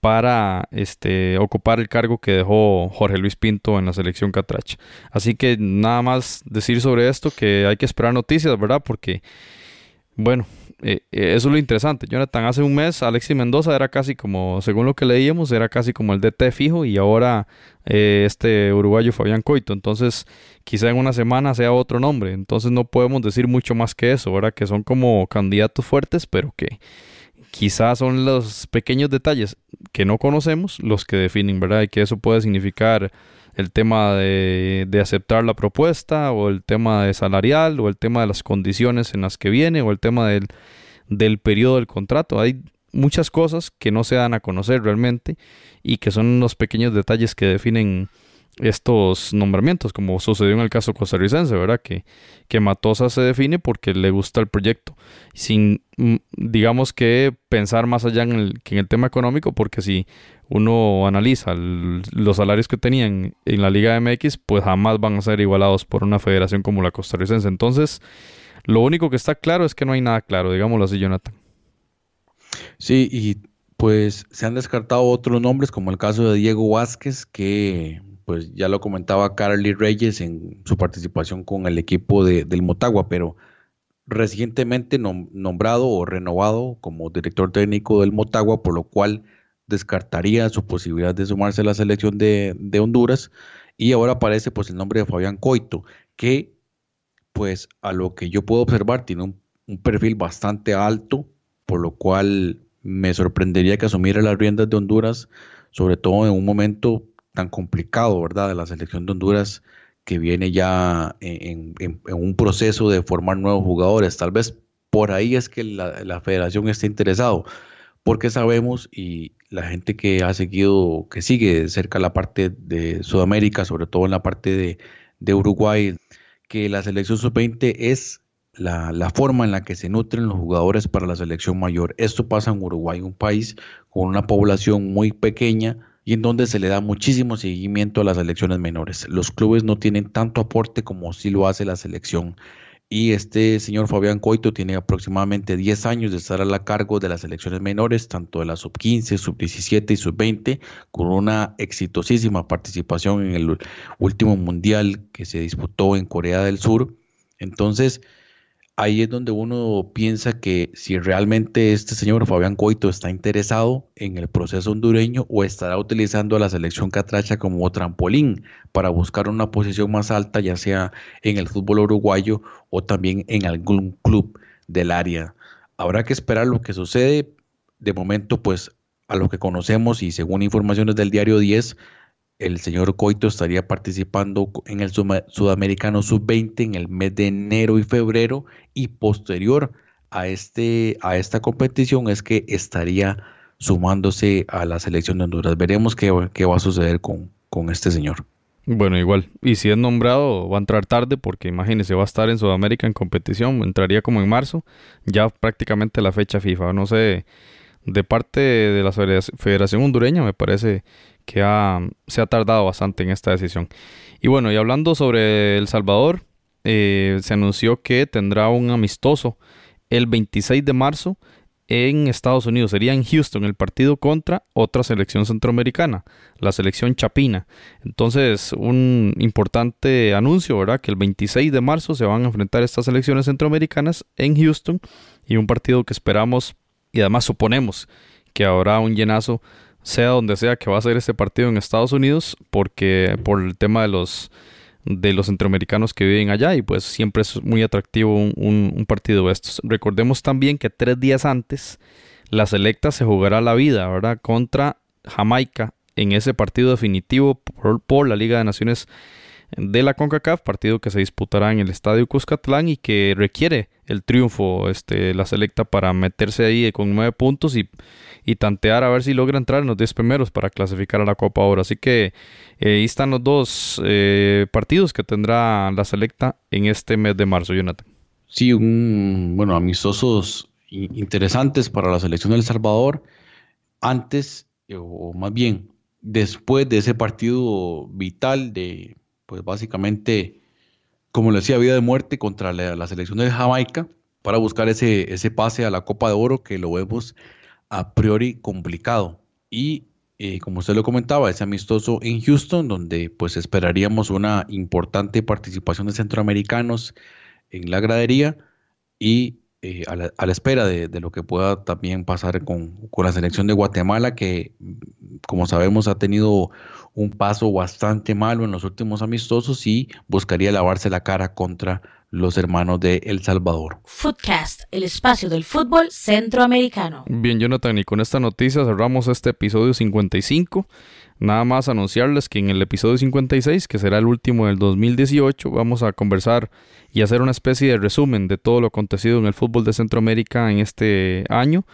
para este, ocupar el cargo que dejó Jorge Luis Pinto en la selección Catracha. Así que nada más decir sobre esto que hay que esperar noticias, ¿verdad? Porque, bueno, eh, eh, eso es lo interesante. Jonathan, hace un mes Alexis Mendoza era casi como, según lo que leíamos, era casi como el DT fijo y ahora eh, este uruguayo Fabián Coito. Entonces, quizá en una semana sea otro nombre. Entonces no podemos decir mucho más que eso, ¿verdad? Que son como candidatos fuertes, pero que quizás son los pequeños detalles que no conocemos los que definen, ¿verdad? Y que eso puede significar el tema de, de, aceptar la propuesta o el tema de salarial o el tema de las condiciones en las que viene o el tema del, del periodo del contrato. Hay muchas cosas que no se dan a conocer realmente y que son los pequeños detalles que definen estos nombramientos, como sucedió en el caso costarricense, ¿verdad? Que, que Matosa se define porque le gusta el proyecto, sin, mm, digamos que pensar más allá en el, que en el tema económico, porque si uno analiza los salarios que tenían en la Liga MX, pues jamás van a ser igualados por una federación como la costarricense. Entonces, lo único que está claro es que no hay nada claro, digámoslo así, Jonathan. Sí, y pues se han descartado otros nombres, como el caso de Diego Vázquez, que pues ya lo comentaba Carly Reyes en su participación con el equipo de, del Motagua, pero recientemente nombrado o renovado como director técnico del Motagua, por lo cual descartaría su posibilidad de sumarse a la selección de, Honduras. Y ahora aparece pues el nombre de Fabián Coito, que pues a lo que yo puedo observar tiene un, un perfil bastante alto, por lo cual me sorprendería que asumiera las riendas de Honduras, sobre todo en un momento tan complicado, ¿verdad? De la selección de Honduras que viene ya en, un proceso de formar nuevos jugadores. Tal vez por ahí es que la, federación está interesado, porque sabemos y la gente que ha seguido, que sigue de cerca la parte de Sudamérica, sobre todo en la parte de, Uruguay, que la selección sub-20 es la, forma en la que se nutren los jugadores para la selección mayor. Esto pasa en Uruguay, un país con una población muy pequeña, y en donde se le da muchísimo seguimiento a las elecciones menores. Los clubes no tienen tanto aporte como sí lo hace la selección. Y este señor Fabián Coito tiene aproximadamente 10 años de estar a la cargo de las elecciones menores, tanto de la sub-15, sub-17 y sub-20, con una exitosísima participación en el último mundial que se disputó en Corea del Sur. Entonces, ahí es donde uno piensa que si realmente este señor Fabián Coito está interesado en el proceso hondureño o estará utilizando a la selección catracha como trampolín para buscar una posición más alta, ya sea en el fútbol uruguayo o también en algún club del área. Habrá que esperar lo que sucede. De momento, pues a lo que conocemos y según informaciones del diario 10, el señor Coito estaría participando en el Sudamericano Sub-20 en el mes de enero y febrero y posterior a, este, a esta competición es que estaría sumándose a la selección de Honduras. Veremos qué, qué va a suceder con, con este señor. Bueno, igual. Y si es nombrado, va a entrar tarde porque imagínese, va a estar en Sudamérica en competición, entraría como en marzo, ya prácticamente la fecha FIFA. No sé, de parte de la Federación Hondureña me parece que se ha tardado bastante en esta decisión. Y bueno, y hablando sobre El Salvador, eh, se anunció que tendrá un amistoso el 26 de marzo en Estados Unidos. Sería en Houston el partido contra otra selección centroamericana, la selección Chapina. Entonces, un importante anuncio, ¿verdad? Que el 26 de marzo se van a enfrentar estas selecciones centroamericanas en Houston y un partido que esperamos y además suponemos que habrá un llenazo sea donde sea que va a ser este partido en Estados Unidos, porque por el tema de los de los centroamericanos que viven allá y pues siempre es muy atractivo un, partido de estos. Recordemos también que tres días antes la selecta se jugará la vida, ¿verdad? Contra Jamaica en ese partido definitivo por, por la Liga de Naciones de la CONCACAF, partido que se disputará en el Estadio Cuscatlán y que requiere el triunfo este, la selecta para meterse ahí con nueve puntos y, y tantear a ver si logra entrar en los diez primeros para clasificar a la Copa Oro. Así que eh, ahí están los dos eh, partidos que tendrá la selecta en este mes de marzo, Jonathan. Sí, un, bueno, amistosos interesantes para la selección de El Salvador. Antes, o más bien, después de ese partido vital de, pues básicamente, como le decía, vida de muerte contra la, selección de Jamaica para buscar ese, ese pase a la Copa de Oro que lo vemos a priori complicado. Y eh, como usted lo comentaba, ese amistoso en Houston, donde pues esperaríamos una importante participación de centroamericanos en la gradería y eh, a, la, espera de, lo que pueda también pasar con, con, la selección de Guatemala, que como sabemos ha tenido un paso bastante malo en los últimos amistosos y buscaría lavarse la cara contra los hermanos de El Salvador. Footcast, el espacio del fútbol centroamericano. Bien, Jonathan, y con esta noticia cerramos este episodio 55. Nada más anunciarles que en el episodio 56, que será el último del 2018, vamos a conversar y hacer una especie de resumen de todo lo acontecido en el fútbol de Centroamérica en este año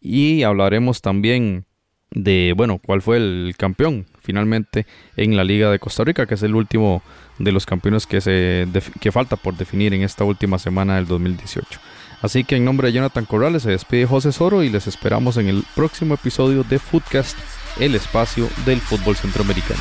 y hablaremos también de, bueno, cuál fue el campeón finalmente en la Liga de Costa Rica, que es el último de los campeones que, se que falta por definir en esta última semana del 2018. Así que en nombre de Jonathan Corrales se despide José Soro y les esperamos en el próximo episodio de Footcast, el espacio del fútbol centroamericano.